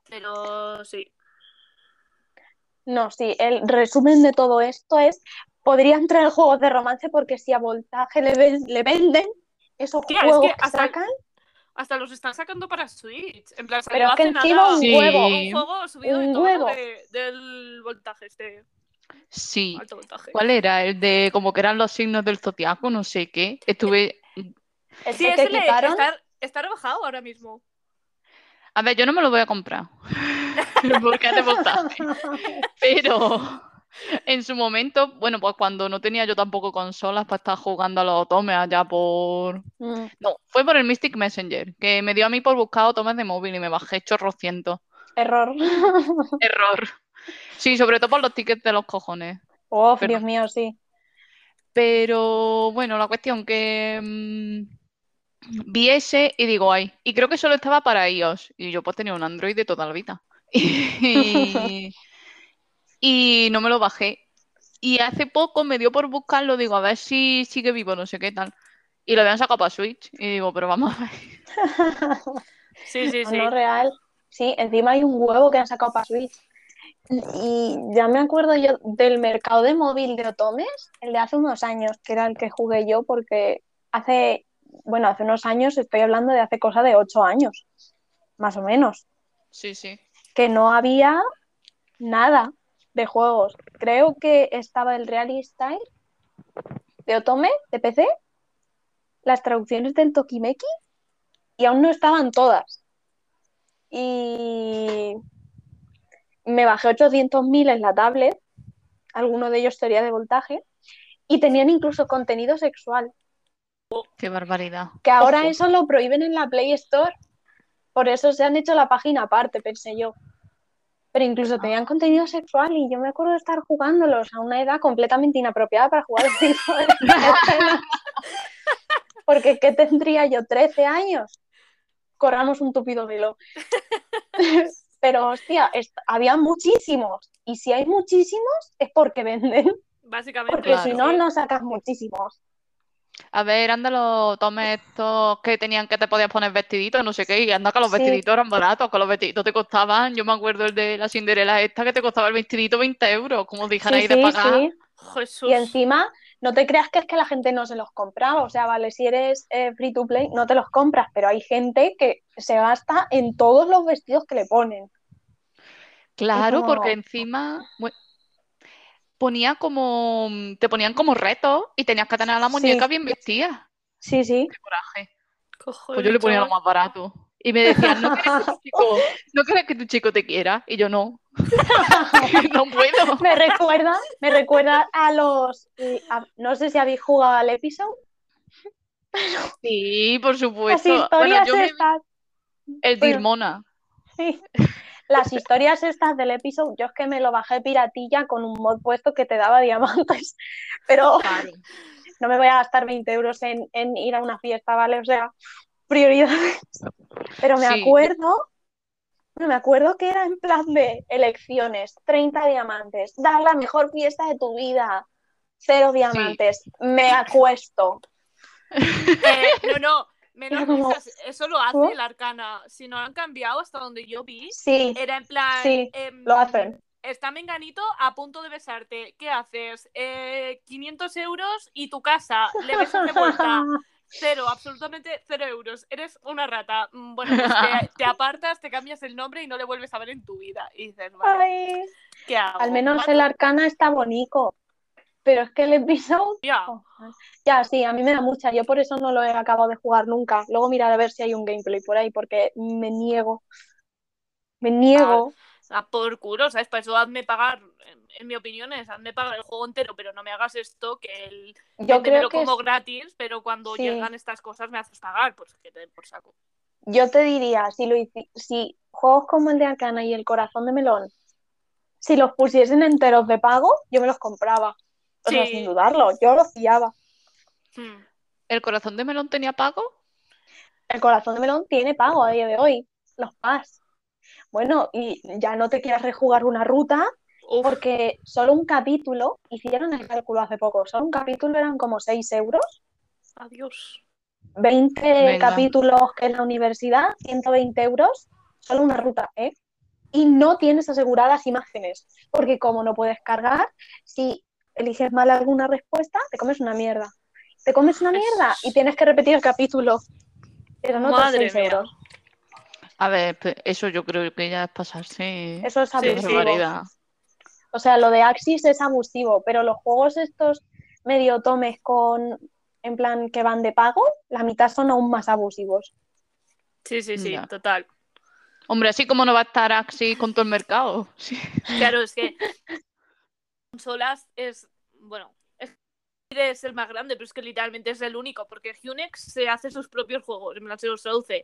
Pero sí. No, sí, el resumen de todo esto es, podrían traer juegos de romance porque si a Voltaje le, ven- le venden esos Tía, es juegos que que hasta- sacan, Hasta los están sacando para Switch. En plan, pero es que hace encima nada un Sí. huevo. un juego subido de Un huevo. de- del voltaje, este Sí. alto voltaje. ¿Cuál era? El de como que eran los signos del zodiaco, no sé qué. Estuve. Sí, que ese le- está, está rebajado ahora mismo. A ver, yo no me lo voy a comprar. Porque de voltaje. Pero en su momento, bueno, pues cuando no tenía yo tampoco consolas para estar jugando a los otomes allá por. Mm, No, fue por el Mystic Messenger, que me dio a mí por buscar otomes de móvil y me bajé chorrocientos. error. <laughs> Error. Sí, sobre todo por los tickets de los cojones. Oh. Dios mío, sí. Pero bueno, la cuestión que mm, vi ese y digo, ay, y creo que solo estaba para iOS. Y yo pues tenía un Android de toda la vida. <laughs> Y, y no me lo bajé. Y hace poco me dio por buscarlo, digo, a ver si sigue vivo, no sé qué tal. Y lo habían sacado para Switch. Y digo, pero vamos a ver. <laughs> Sí, sí, No, sí. no, real. Sí, encima hay un huevo que han sacado para Switch. Y ya me acuerdo yo del mercado de móvil de Otomes, el de hace unos años, que era el que jugué yo, porque hace, bueno, hace unos años, estoy hablando de hace cosa de ocho años, más o menos, Sí, sí. que no había nada de juegos. Creo que estaba el Reality Style de Otome, de PC, las traducciones del Tokimeki y aún no estaban todas. Y me bajé 800.000 en la tablet, alguno de ellos teoría de voltaje, y tenían incluso contenido sexual. Qué barbaridad. Que ahora Ojo. eso lo prohíben en la Play Store. Por eso se han hecho la página aparte, pensé yo. Pero incluso tenían contenido sexual y yo me acuerdo de estar jugándolos a una edad completamente inapropiada para jugar. <laughs> Porque ¿qué tendría yo? ¿13 años? Corramos un tupido velo. <laughs> Pero hostia, había muchísimos. Y si hay muchísimos es porque venden. Básicamente. Porque Claro. si no, no sacas muchísimos. A ver, anda los tomes estos que tenían que te podías poner vestiditos, no sé qué, y anda que los Sí. vestiditos eran baratos, que los vestiditos te costaban, yo me acuerdo el de la Cinderela esta que te costaba el vestidito 20 euros, como Sí, dijerais de sí, pagar. sí. Jesús. Y encima, no te creas que es que la gente no se los compraba. O sea, vale, si eres eh, free to play, no te los compras, pero hay gente que se gasta en todos los vestidos que le ponen. Claro, como- porque encima ponía como, te ponían como retos y tenías que tener a la Sí. muñeca bien vestida. Sí, sí. Qué coraje. Cojones, Pues yo le ponía lo chaval. más barato. Y me decían, ¿no quieres que tu <laughs> chico, ¿no quieres que tu chico te quiera? Y yo no. <laughs> No puedo. Me recuerda, me recuerda a los. a- no sé si habéis jugado al episodio. Sí, por Las supuesto. Bueno, historias me vi estas. el bueno. Dirmona. sí. Las historias estas del episodio, yo es que me lo bajé piratilla con un mod puesto que te daba diamantes. <laughs> Pero no me voy a gastar 20 euros en, en ir a una fiesta, ¿vale? O sea, prioridades. Pero me Sí. acuerdo, no me acuerdo que era en plan de elecciones, 30 diamantes, dar la mejor fiesta de tu vida, cero diamantes, me acuesto. <laughs> Eh, no, no. Menos como, Eso lo hace ¿oh? el Arcana. Si no lo han cambiado hasta donde yo vi, Sí, era en plan. sí, em, lo hacen. Está Menganito a punto de besarte. ¿Qué haces? Eh, 500 euros y tu casa. Le besas de vuelta. <laughs> Cero, absolutamente cero euros. Eres una rata. Mm, Bueno, pues te, <laughs> te apartas, te cambias el nombre y no le vuelves a ver en tu vida. Y dices, vale, ¿qué hago? al menos ¿Mato? el arcana está bonito. Pero es que el episodio. <laughs> Ya. Ya, sí, a mí me da mucha. Yo por eso no lo he acabado de jugar nunca. Luego mirar a ver si hay un gameplay por ahí, porque me niego. Me niego. A por culo, ¿sabes? Para eso hazme pagar, en, en mi opinión es, hazme pagar el juego entero, pero no me hagas esto, que el Yo me creo lo que como es- gratis, pero cuando Sí. llegan estas cosas me haces pagar, pues que te den por saco. Yo te diría, si, lo hici- si juegos como el de Arcana y el Corazón de Melón, si los pusiesen enteros de pago, yo me los compraba. O sea, Sí. sin dudarlo, yo los pillaba. Hmm. ¿El corazón de melón tenía pago? El Corazón de Melón tiene pago a día de hoy, los PAS. Bueno, y ya no te quieras rejugar una ruta, Uf, porque solo un capítulo, hicieron el cálculo hace poco, solo un capítulo eran como 6 euros, adiós. 20 Venga. capítulos que es la universidad, 120 euros, solo una ruta, ¿eh? Y no tienes aseguradas imágenes, porque como no puedes cargar, si eliges mal alguna respuesta, te comes una mierda. Te comes una mierda y tienes que repetir el capítulo. Eran otros Madre 6 mía. euros. A ver, eso yo creo que ya es pasarse. Eso es Sí, abusivo. O sea, lo de Axis es abusivo, pero los juegos estos medio tomes con, en plan, que van de pago, la mitad son aún más abusivos. Sí, sí, sí, Ya. total. Hombre, así como no va a estar Axi con todo el mercado. <laughs> Sí. Claro, es que consolas es, bueno, es, es el más grande, pero es que literalmente es el único, porque Hunex se hace sus propios juegos, en plan se los traduce.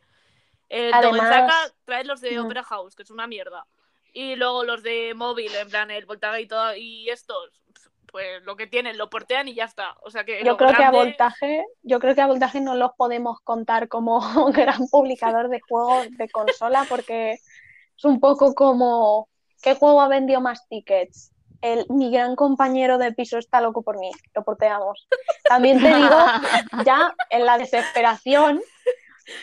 El Además- Dogenzaka trae los de. Opera House, que es una mierda. Y luego los de móvil, en plan el Voltaga y todo, y estos, pues lo que tienen, lo portean y ya está. O sea que Yo creo que a voltaje, yo creo que a voltaje no los podemos contar como <laughs> gran publicador de juegos de consola, porque es un poco como ¿qué juego ha vendido más tickets? El, mi gran compañero de piso está loco por mí, lo porteamos. También te digo, <laughs> ya en la desesperación,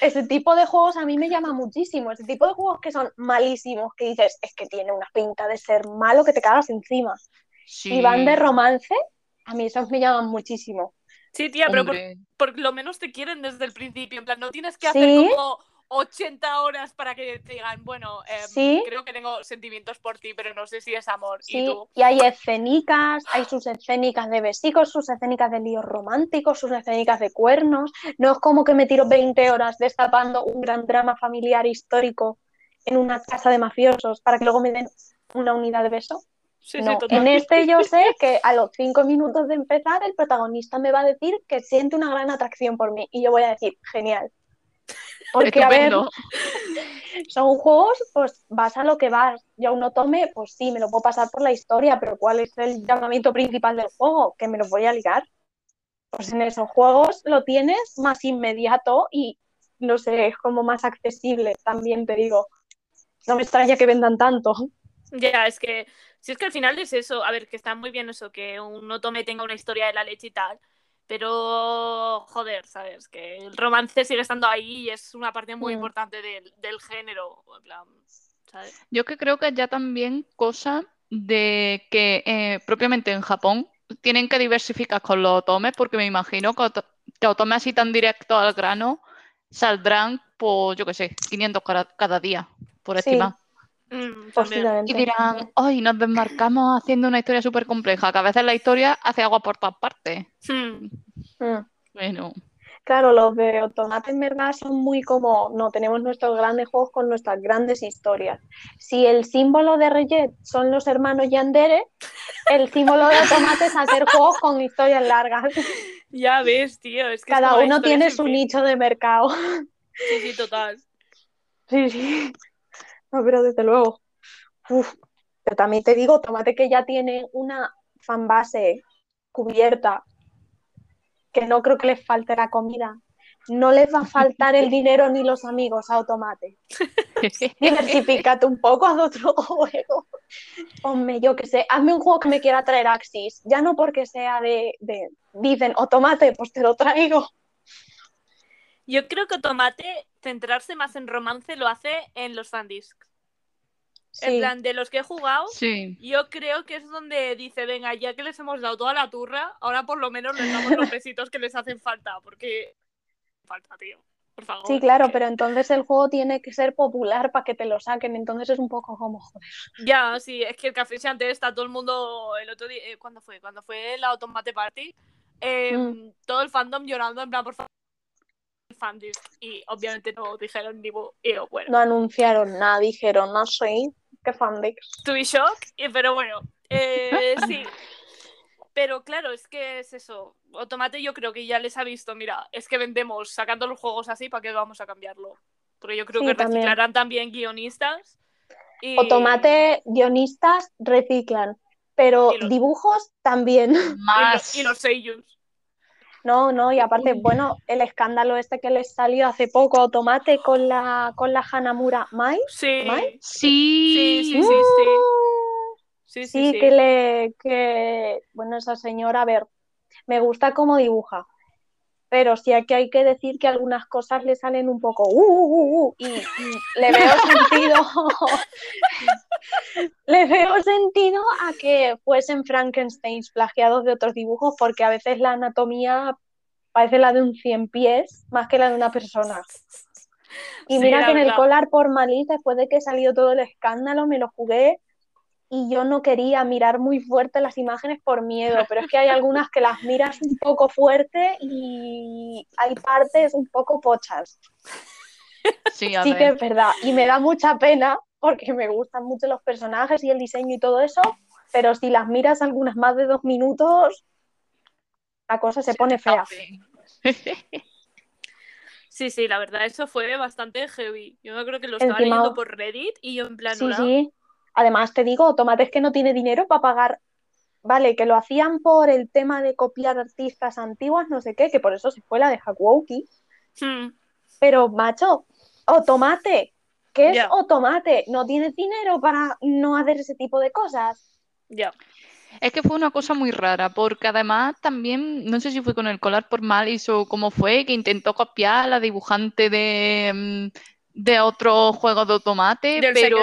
ese tipo de juegos a mí me llama muchísimo. Ese tipo de juegos que son malísimos, que dices, es que tiene una pinta de ser malo que te cagas encima. Sí. Y van de romance, a mí esos me llaman muchísimo. Sí, tía, pero por, lo menos te quieren desde el principio. En plan, no tienes que Sí. hacer como 80 horas para que te digan, bueno, em, Sí. creo que tengo sentimientos por ti, pero no sé si es amor. Sí, Y tú, y hay escénicas, hay sus escénicas de besicos, sus escénicas de líos románticos, sus escénicas de cuernos. No es como que me tiro 20 horas destapando un gran drama familiar histórico en una casa de mafiosos para que luego me den una unidad de beso. sí, sí, No, en este yo sé <laughs> que a los cinco minutos de empezar el protagonista me va a decir que siente una gran atracción por mí y yo voy a decir, genial. Porque, a ver, <laughs> son juegos, pues vas a lo que vas. Yo aún no tome, pues sí, me lo puedo pasar por la historia, pero ¿cuál es el llamamiento principal del juego? Que me lo voy a ligar. Pues en esos juegos lo tienes más inmediato y no sé, es como más accesible, también te digo. No me extraña que vendan tanto. Ya, es que, si es que al final es eso, a ver, que está muy bien eso, que un Otome tenga una historia de la leche y tal, pero, joder, ¿sabes? Que el romance sigue estando ahí y es una parte muy Mm. importante del, del género, en plan, ¿sabes? Yo que creo que ya también cosa de que eh, propiamente en Japón tienen que diversificar con los otomes, porque me imagino que, oto- que otomes así tan directo al grano saldrán por, yo qué sé, 500 cada, cada día, por Sí. Mm. Posiblemente. Y dirán, hoy nos desmarcamos haciendo una historia súper compleja, que a veces la historia hace agua por todas partes. Mm, Mm. Bueno, Claro, los de Automata en verdad son muy como, no, tenemos nuestros grandes juegos con nuestras grandes historias. Si el símbolo de Reyet son los hermanos Yandere, el símbolo de Automata es hacer juegos con historias largas. Ya ves, tío, es que Cada uno tiene su fin. nicho de mercado. Sí, sí, total. Sí, sí. Pero desde luego. Uf. Pero también te digo, Tomate que ya tiene una fanbase cubierta, que no creo que les falte la comida. No les va a faltar el dinero ni los amigos a Automate. <laughs> Diversifícate un poco, haz otro <laughs> juego. Ponme, yo que sé, hazme un juego que me quiera traer Axis. Ya no porque sea de, de dicen, Automate, pues te lo traigo. Yo creo que Tomate, centrarse más en romance, lo hace en los fandiscs. En Sí. plan, de los que he jugado, sí. yo creo que es donde dice, venga, ya que les hemos dado toda la turra, ahora por lo menos les damos los besitos que les hacen falta, porque... Falta, tío. Por favor. Sí, claro, pero entonces el juego tiene que ser popular para que te lo saquen, entonces es un poco como, joder. Ya, sí, es que el café antes está todo el mundo el otro día, eh, ¿cuándo fue? Cuando fue la Automate Party, eh, Mm. todo el fandom llorando en plan, por favor, fandisc. Y obviamente no dijeron ni bu- y yo, bueno, No anunciaron nada, dijeron, no sé, qué to be shock, y- pero bueno, eh, <laughs> sí. Pero claro, es que es eso. Automate yo creo que ya les ha visto, mira, es que vendemos sacando los juegos así, ¿para qué vamos a cambiarlo? Porque yo creo Sí, que también. reciclarán también guionistas. Y... O tomate, guionistas reciclan, pero los- dibujos también. <laughs> y los, Más. y los seiyus. No, no, y aparte, bueno, el escándalo este que les salió hace poco, Automate con la, con la Hanamura Mai. Sí. ¿Mai? Sí, Sí. sí, sí. ¡Uh! Sí, sí, Sí, sí. que le, que, bueno, esa señora, a ver, me gusta cómo dibuja, pero sí aquí hay que decir que algunas cosas le salen un poco, uh, uh, uh, uh, y, y le veo <laughs> sentido, <laughs> le veo sentido a que fuesen Frankensteins plagiados de otros dibujos, porque a veces la anatomía parece la de un cien pies más que la de una persona. Y Sí, mira la que en el. Collar por Malice, después de que salió todo el escándalo, me lo jugué y yo no quería mirar muy fuerte las imágenes por miedo, pero es que hay algunas que las miras un poco fuerte y hay partes un poco pochas. Sí, a Sí que es verdad. Y me da mucha pena porque me gustan mucho los personajes y el diseño y todo eso, pero si las miras algunas más de dos minutos, la cosa se pone fea. Sí, sí, la verdad, eso fue bastante heavy. Yo creo que lo estaba Encima- leyendo por Reddit y yo en plan, Sí, hola. sí. Además, te digo, Tomate es que no tiene dinero para pagar. Vale, que lo hacían por el tema de copiar artistas antiguas, no sé qué, que por eso se fue la de Hakuouki. Hmm, Pero, macho, o tomate, ¿qué es Ya. o tomate? ¿No tienes dinero para no hacer ese tipo de cosas? ya. Es que fue una cosa muy rara, porque además también, no sé si fue con el Colar por Malice o cómo fue, que intentó copiar a la dibujante de, mm, de otro juego de automate, Del pero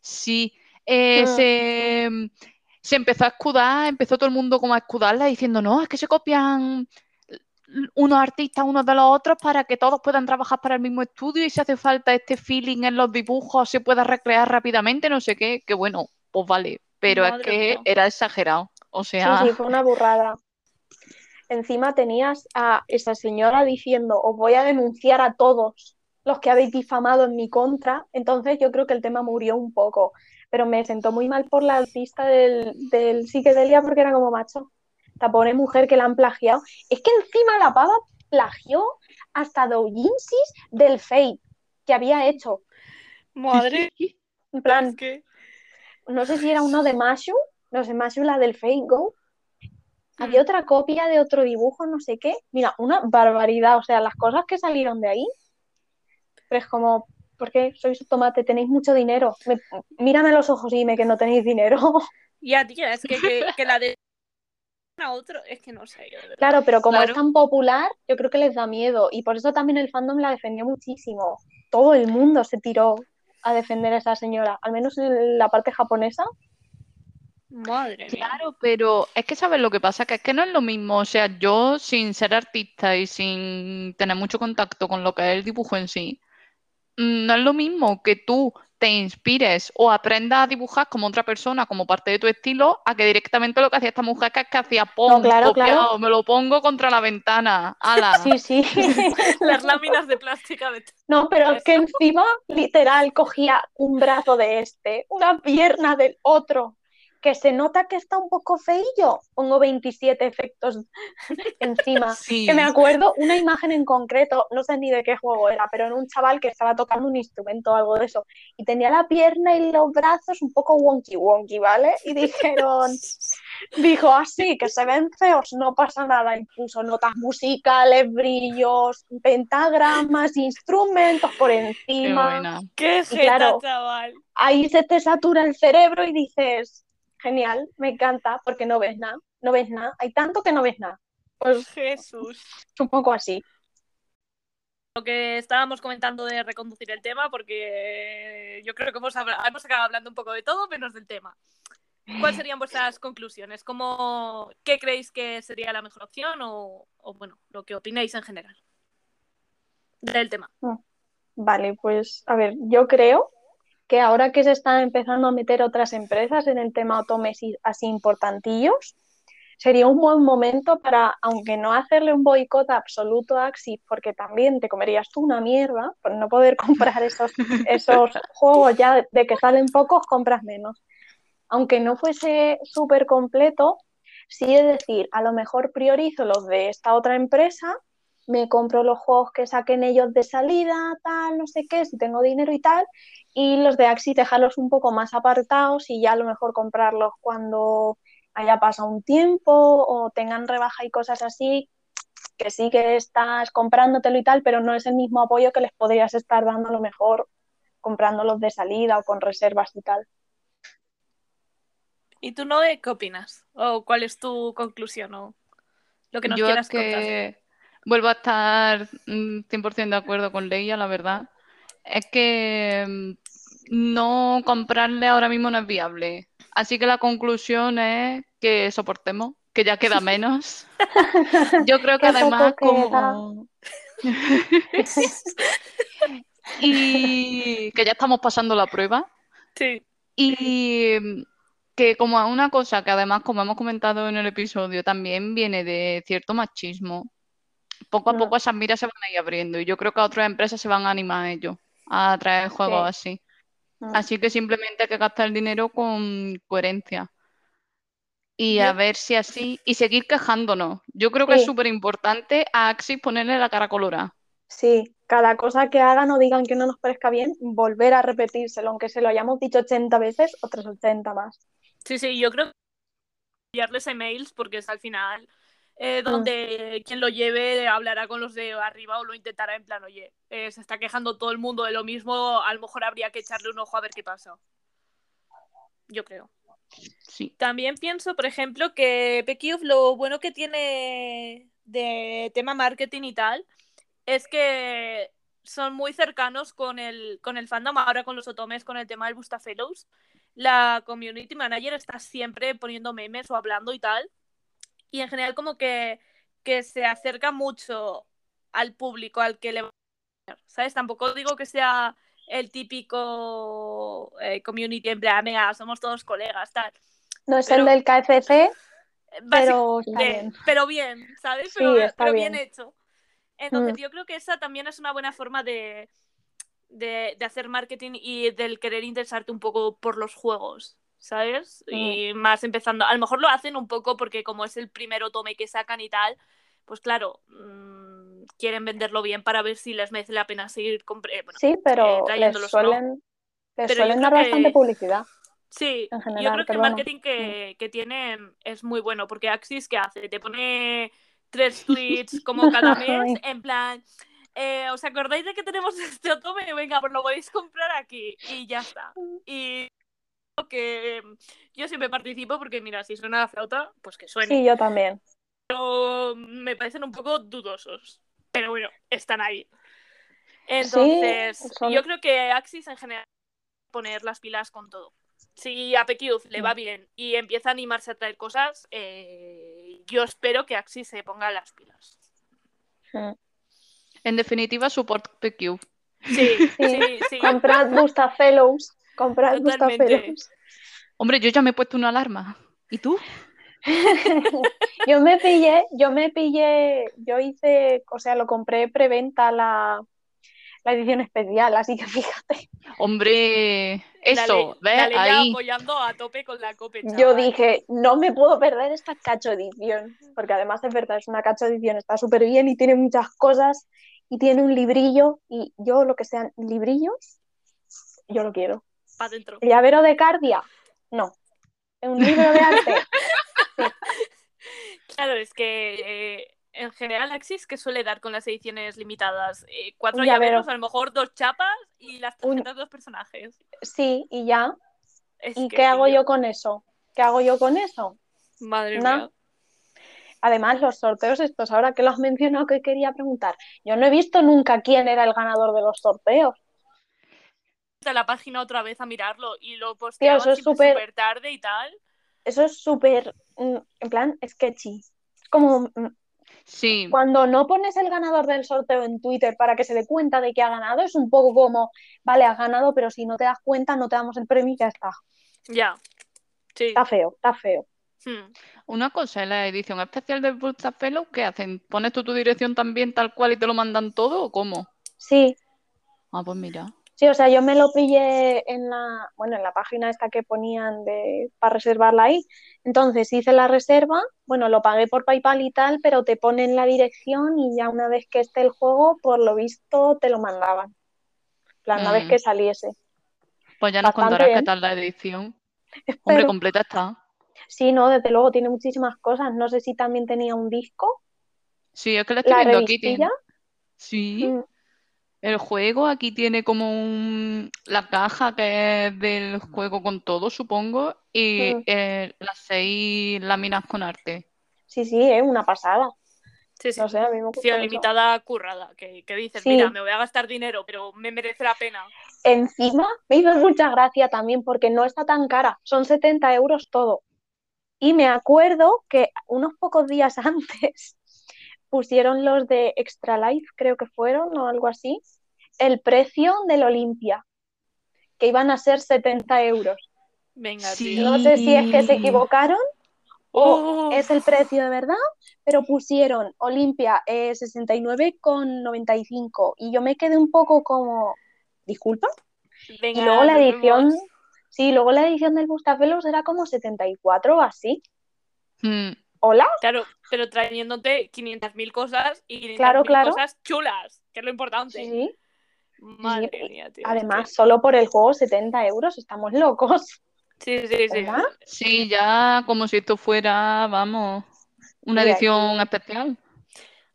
sí, eh, Mm. se, se empezó a escudar, empezó todo el mundo como a escudarla diciendo, no, es que se copian unos artistas unos de los otros para que todos puedan trabajar para el mismo estudio y si hace falta este feeling en los dibujos se pueda recrear rápidamente, no sé qué, que bueno, pues vale, pero es que era exagerado. O sea. Sí, sí, fue una burrada. Encima tenías a esa señora diciendo, os voy a denunciar a todos los que habéis difamado en mi contra. Entonces yo creo que el tema murió un poco. Pero me sentó muy mal por la artista del, del psiquedelia porque era como macho. Esta pobre mujer que la han plagiado. Es que encima la pava plagió hasta doujinsis del Fate que había hecho. Madre. En plan, no sé si era uno de Mashu, no sé, Mashu la del Fate Go. Había otra copia de otro dibujo, no sé qué. Mira, una barbaridad. O sea, las cosas que salieron de ahí. Pero es como, ¿por qué sois tomate? Tenéis mucho dinero. Me- mírame a los ojos y dime que no tenéis dinero. Ya, tía, es que, que, que la de a otro, es que no sé, yo. Claro, pero como Claro. es tan popular, yo creo que les da miedo. Y por eso también el fandom la defendió muchísimo. Todo el mundo se tiró a defender a esa señora, al menos en la parte japonesa. Madre mía. Claro, pero es que sabes lo que pasa, que es que no es lo mismo. O sea, yo sin ser artista y sin tener mucho contacto con lo que es el dibujo en sí, mm, no es lo mismo que tú te inspires o aprendas a dibujar como otra persona, como parte de tu estilo, a que directamente lo que hacía esta mujer que es que hacía claro, copiado, claro. me lo pongo contra la ventana. ¡Hala! Sí, sí. <laughs> Las láminas de plástica de No, pero es que encima, literal, cogía un brazo de este, una pierna del otro, que se nota que está un poco feillo. Pongo 27 efectos <laughs> encima. Sí. Que me acuerdo una imagen en concreto, no sé ni de qué juego era, pero en un chaval que estaba tocando un instrumento o algo de eso, y tenía la pierna y los brazos un poco wonky wonky, ¿vale? Y dijeron, <laughs> dijo así, que se ven feos, no pasa nada, y puso notas musicales, brillos, pentagramas, instrumentos por Qué encima. buena. ¡Qué Y claro, jeta, chaval! Ahí se te satura el cerebro y dices, genial, me encanta, porque no ves nada, no ves nada, hay tanto que no ves nada. Pues Jesús. es un poco así. Lo que estábamos comentando de reconducir el tema, porque yo creo que hemos, hemos acabado hablando un poco de todo, menos del tema. ¿Cuáles <laughs> serían vuestras conclusiones? ¿Cómo, ¿Qué creéis que sería la mejor opción o, o, bueno, lo que opináis en general del tema? Vale, pues a ver, yo creo que ahora que se están empezando a meter otras empresas en el tema otomes y así importantillos, sería un buen momento para, aunque no hacerle un boicot absoluto a Axis, porque también te comerías tú una mierda por no poder <laughs> comprar esos, esos juegos ya de que salen pocos, compras menos. Aunque no fuese súper completo, sí es decir, a lo mejor priorizo los de esta otra empresa me compro los juegos que saquen ellos de salida, tal, no sé qué, si tengo dinero y tal, y los de Axis dejarlos un poco más apartados y ya a lo mejor comprarlos cuando haya pasado un tiempo o tengan rebaja y cosas así, que sí que estás comprándotelo y tal, pero no es el mismo apoyo que les podrías estar dando a lo mejor comprándolos de salida o con reservas y tal. ¿Y tú, Noé, qué opinas? ¿O cuál es tu conclusión? ¿O lo que nos Yo quieras que vuelvo a estar mm, 100% de acuerdo con Leia, la verdad. Es que mm, no comprarle ahora mismo no es viable. Así que la conclusión es que soportemos, que ya queda menos. Yo creo que <laughs> además como... <laughs> Y que ya estamos pasando la prueba. Sí. Y mm, que como una cosa que además, como hemos comentado en el episodio, también viene de cierto machismo, poco a poco esas miras se van a ir abriendo y yo creo que otras empresas se van a animar a ello, a traer juegos así. Mm. Así que simplemente hay que gastar el dinero con coherencia. Y a ver si así, y seguir quejándonos. Yo creo que es súper importante a Axis ponerle la cara colorada. Sí, cada cosa que hagan o digan que no nos parezca bien, volver a repetírselo, aunque se lo hayamos dicho 80 veces, otras 80 más. Sí, sí, yo creo que enviarles emails porque es al final eh, donde quien lo lleve hablará con los de arriba o lo intentará en plan, oye, eh, se está quejando todo el mundo de lo mismo, a lo mejor habría que echarle un ojo a ver qué pasa. Yo creo. Sí. También pienso, por ejemplo, que PQF lo bueno que tiene de tema marketing y tal es que son muy cercanos con el, con el fandom, ahora con los otomes, con el tema del Bustafellows. La community manager está siempre poniendo memes o hablando y tal. Y en general como que que se acerca mucho al público al que le va a ¿sabes? Tampoco digo que sea el típico eh, community en plan, venga, somos todos colegas, tal. No es Pero- el del KFC, pero bien. pero bien, ¿sabes? Pero, está pero bien. bien. hecho. Entonces, Mm. yo creo que esa también es una buena forma de, de, de hacer marketing y del querer interesarte un poco por los juegos, ¿sabes? Mm. Y más empezando. A lo mejor lo hacen un poco porque, como es el primero tome que sacan y tal, pues claro, mm, quieren venderlo bien para ver si les merece la pena seguir compre- bueno, Sí, eh, pero les o no. suelen, les Pero suelen dar bastante que- publicidad. Sí, en yo general, creo que el marketing que, que tienen es muy bueno, porque Axis, ¿qué hace? Te pone tres <laughs> tweets como cada <laughs> mes, en plan, eh, ¿os acordáis de que tenemos <laughs> este otome? Venga, pues lo podéis comprar aquí, y ya está. Y que yo siempre participo porque, mira, si suena la flauta, pues que suene. Sí, yo también. Pero me parecen un poco dudosos, pero bueno, están ahí. Entonces, son- yo creo que Axis en general poner las pilas con todo. Si a PQ le va bien y empieza a animarse a traer cosas, eh, yo espero que Axis se ponga las pilas. Mm. En definitiva, support PQ. Sí, Sí. sí, sí. Comprad Bustafellows. Comprad Totalmente. Bustafellows. Hombre, yo ya me he puesto una alarma. ¿Y tú? <laughs> Yo me pillé, yo me pillé, yo hice, o sea, lo compré preventa la, la edición especial, así que fíjate. Hombre, eso, Dale, ¿ves? dale ya Ahí. apoyando a tope con la cope, Yo dije, no me puedo perder esta cacho edición, porque además es verdad, es una cacho edición, está súper bien y tiene muchas cosas y tiene un librillo y yo lo que sean librillos, yo lo quiero. Pa' dentro. Llavero de Cardia, no. Un libro de arte, <laughs> Claro, es que eh, en general Axis que suele dar con las ediciones limitadas. Eh, cuatro Un llavero. llaveros, a lo mejor dos chapas y las Un- tarjetas de los personajes. sí, y ya. Es ¿Y que, qué hago yo con eso? ¿Qué hago yo con eso? Madre mía. Además, los sorteos estos, ahora que lo has mencionado, que quería preguntar, yo no he visto nunca quién era el ganador de los sorteos. A la página otra vez a mirarlo y lo posteaban eso es súper- súper tarde y tal. Eso es súper, mm, en plan, sketchy. Es como mm, Sí, cuando no pones el ganador del sorteo en Twitter para que se dé cuenta de que ha ganado, es un poco como, vale, has ganado, pero si no te das cuenta, no te damos el premio y ya está. Ya. Sí. Está feo, está feo. Hmm. una cosa, en la edición especial del Bustafellow, ¿qué hacen? ¿Pones tú tu dirección también tal cual y te lo mandan todo o cómo? Sí, Ah, pues mira. Sí, o sea, yo me lo pillé en la, bueno, en la página esta que ponían de, para reservarla ahí. Entonces hice la reserva, bueno, lo pagué por PayPal y tal, pero te ponen la dirección y ya una vez que esté el juego, por lo visto, te lo mandaban. Plan, una vez Mm. que saliese. Pues ya nos Bastante contarás qué bien. tal la edición. <laughs> Hombre, completa está. Sí, no, desde luego tiene muchísimas cosas. No sé si también tenía un disco, Sí, es que la estoy la viendo aquí. Tiene... Sí, Mm, el juego aquí tiene como un... la caja que es del juego con todo, supongo, y Mm. eh, las seis láminas con arte. Sí, sí, es una pasada. Sí, sí. No sé, a mí me limitada currada, que, que dices, Sí. mira, me voy a gastar dinero, pero me merece la pena. Encima me hizo mucha gracia también porque no está tan cara, son 70 euros todo. Y me acuerdo que unos pocos días <laughs> antes pusieron los de Extra Life, creo que fueron, o algo así, el precio del Olimpia, que iban a ser 70 euros. Venga, Sí. tío. No sé si es que se equivocaron o Oh, es el precio de verdad, pero pusieron Olimpia eh, 69,95 y yo me quedé un poco como, disculpa. venga, Y luego la edición, vemos. sí, luego la edición del Bustafelos era como 74 o así. Mm, ¿Hola? Claro, pero trayéndote 500.000 cosas y 500.000 Claro, claro. cosas chulas, que es lo importante. Sí, sí. Madre Sí, mía, tío. Además, solo por el juego 70 euros, estamos locos. Sí, sí, sí. Sí, ya como si esto fuera, vamos, una Sí, edición aquí- especial.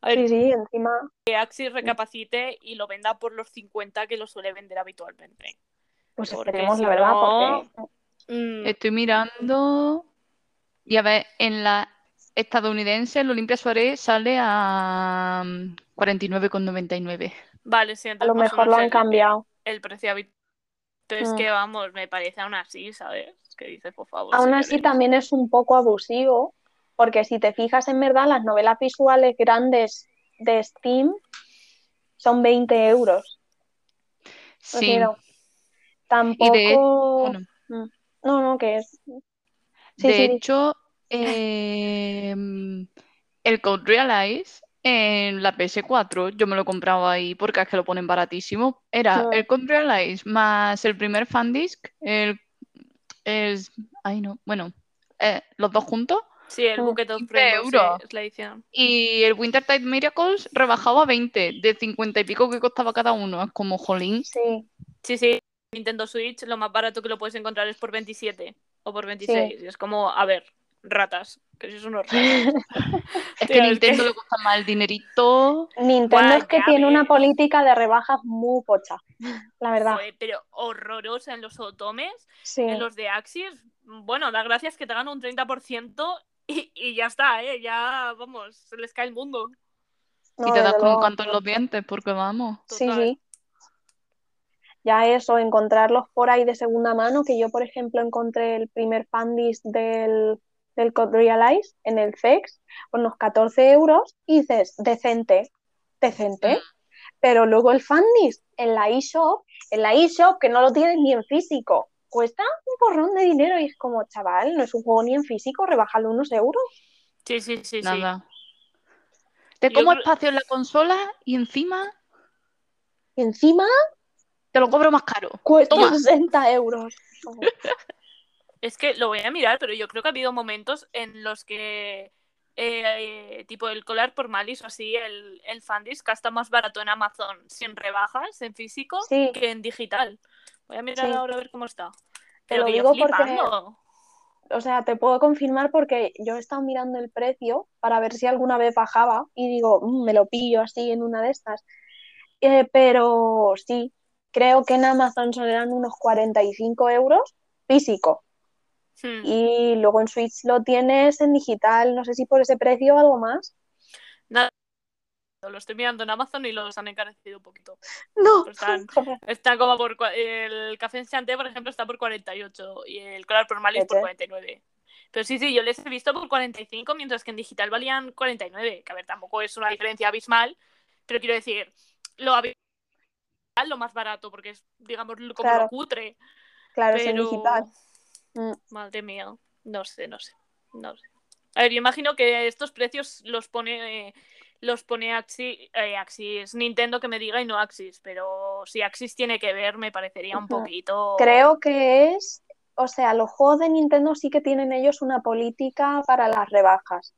A ver, Sí, sí, encima. que Axis recapacite y lo venda por los 50 que lo suele vender habitualmente. Pues Porque esperemos, si la verdad, no- porque Mm, Estoy mirando y a ver, en la estadounidense el Olimpia Suárez sale a mm, 49,99. Vale, sí, a lo o mejor lo han el- cambiado. El, precio habitual. Entonces, Mm. que vamos, me parece aún así, ¿sabes? Que dices, por favor. Aún así, también es un poco abusivo, Porque si te fijas en verdad, las novelas visuales grandes de Steam son 20 euros. Sí. Prefiero. Tampoco. Y de, bueno, Mm. No, no, que es. Sí, de sí, hecho, em, el Code Realize en la PS4 yo me lo compraba ahí porque es que lo ponen baratísimo. Era el Code Realize más el primer Fandisk, el, es, ay no, bueno, eh, los dos juntos. Sí, el. Bucket of 15 Rainbow, sí, euros. es la edición. Y el Wintertide Miracles rebajado a 20, de 50 y pico que costaba cada uno. Es como, jolín. Sí, Sí, sí, Nintendo Switch lo más barato que lo puedes encontrar es por 27 o por 26. Y es como, a ver, ratas, que sois unos ratas. <laughs> Es que es Nintendo que- le cuesta más el dinerito. Nintendo es que tiene una política de rebajas muy pocha, la verdad. Joder, pero horrorosa en los otomes, Sí, en los de Axis. Bueno, da gracias que te hagan un 30% y, y ya está, ¿eh? Ya, vamos, se les cae el mundo. no, y te das con un canto en los dientes, porque vamos. Sí, Total. sí. Ya eso, encontrarlos por ahí de segunda mano, que yo, por ejemplo, encontré el primer fandisk del, del Code Realize en el FEX, por unos 14 euros, y dices, decente, decente. Pero luego el fandisk en la eShop, en la eShop, que no lo tienes ni en físico, cuesta un porrón de dinero y es como, chaval, no es un juego ni en físico, rebájalo unos euros. Sí, sí, sí, sí. Nada. Te Yo como creo- espacio en la consola y encima Y encima te lo cobro más caro. cuesta Toma. 60 euros. <laughs> Es que lo voy a mirar, pero yo creo que ha habido momentos en los que, eh, tipo el colar por Malice o así, el, el Fandisk está más barato en Amazon sin rebajas, en físico, Sí. que en digital. Voy a mirar Sí. ahora a ver cómo está. Te Pero lo que yo digo porque- flipando. O sea, te puedo confirmar porque yo he estado mirando el precio para ver si alguna vez bajaba y digo, "Mm, me lo pillo así en una de estas. Eh, pero sí, creo que en Amazon son eran unos 45 euros físico Hmm. y luego en Switch lo tienes en digital, no sé si por ese precio o algo más. Nada, lo estoy mirando en Amazon y los han encarecido un poquito. No, están-. <laughs> Está como por. El café enchanté, por ejemplo, está por 48 y el colar por Malice por Vete. 49. Pero sí, sí, yo les he visto por 45, mientras que en digital valían 49. Que a ver, tampoco es una diferencia abismal, pero quiero decir, lo lo más barato, porque es, digamos, como Claro. lo cutre. Claro, es en Pero. digital. Mm. Madre mía, no sé, no sé. No sé. A ver, yo imagino que estos precios los pone. eh, los pone Axis, eh, Axis, Nintendo que me diga y no Axis, pero si Axis tiene que ver me parecería un poquito... Creo que es, o sea, los juegos de Nintendo sí que tienen ellos una política para las rebajas,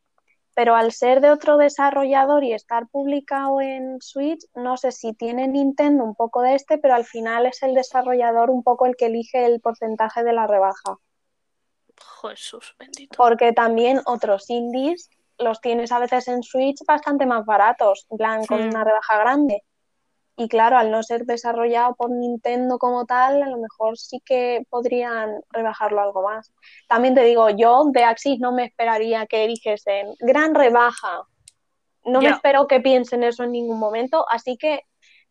pero al ser de otro desarrollador y estar publicado en Switch, no sé si tiene Nintendo un poco de este, pero al final es el desarrollador un poco el que elige el porcentaje de la rebaja, Jesús bendito. porque también otros indies los tienes a veces en Switch bastante más baratos, en plan con una rebaja grande. Y claro, al no ser desarrollado por Nintendo como tal, a lo mejor sí que podrían rebajarlo algo más. También te digo, yo de Axis no me esperaría que dijesen gran rebaja. No me espero que piensen eso en ningún momento, así que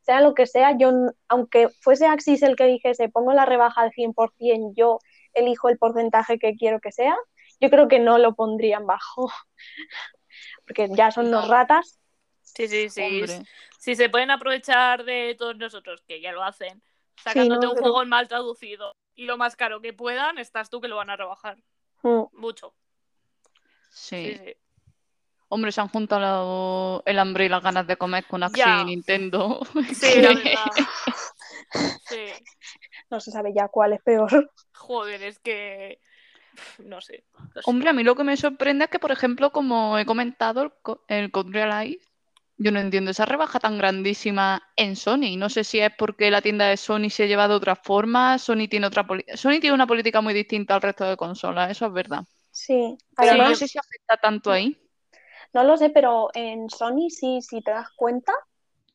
sea lo que sea, yo, aunque fuese Axis el que dijese pongo la rebaja al 100%, yo elijo el porcentaje que quiero que sea, yo creo que no lo pondrían bajo. Porque ya son los No. ratas. Sí, sí, sí. Hombre. Si se pueden aprovechar de todos nosotros, que ya lo hacen, sacándote no, un pero- juego mal traducido y lo más caro que puedan, estás tú que lo van a rebajar. Mm. Mucho. Sí, Sí. sí. Hombre, se han juntado el hambre y las ganas de comer con Axie Ya. y Nintendo. Sí, la <laughs> verdad. Sí. No se sabe ya cuál es peor. <laughs> Joder, es que. No sé. no sé. Hombre, a mí lo que me sorprende es que, por ejemplo, como he comentado, el, co- el Code Realize, yo no entiendo esa rebaja tan grandísima en Sony. No sé si es porque la tienda de Sony se lleva de otra forma, Sony tiene otra poli- Sony tiene una política muy distinta al resto de consolas, eso es verdad. Sí, Pero además, no sé si afecta tanto ahí. no lo sé, pero en Sony sí, si te das cuenta,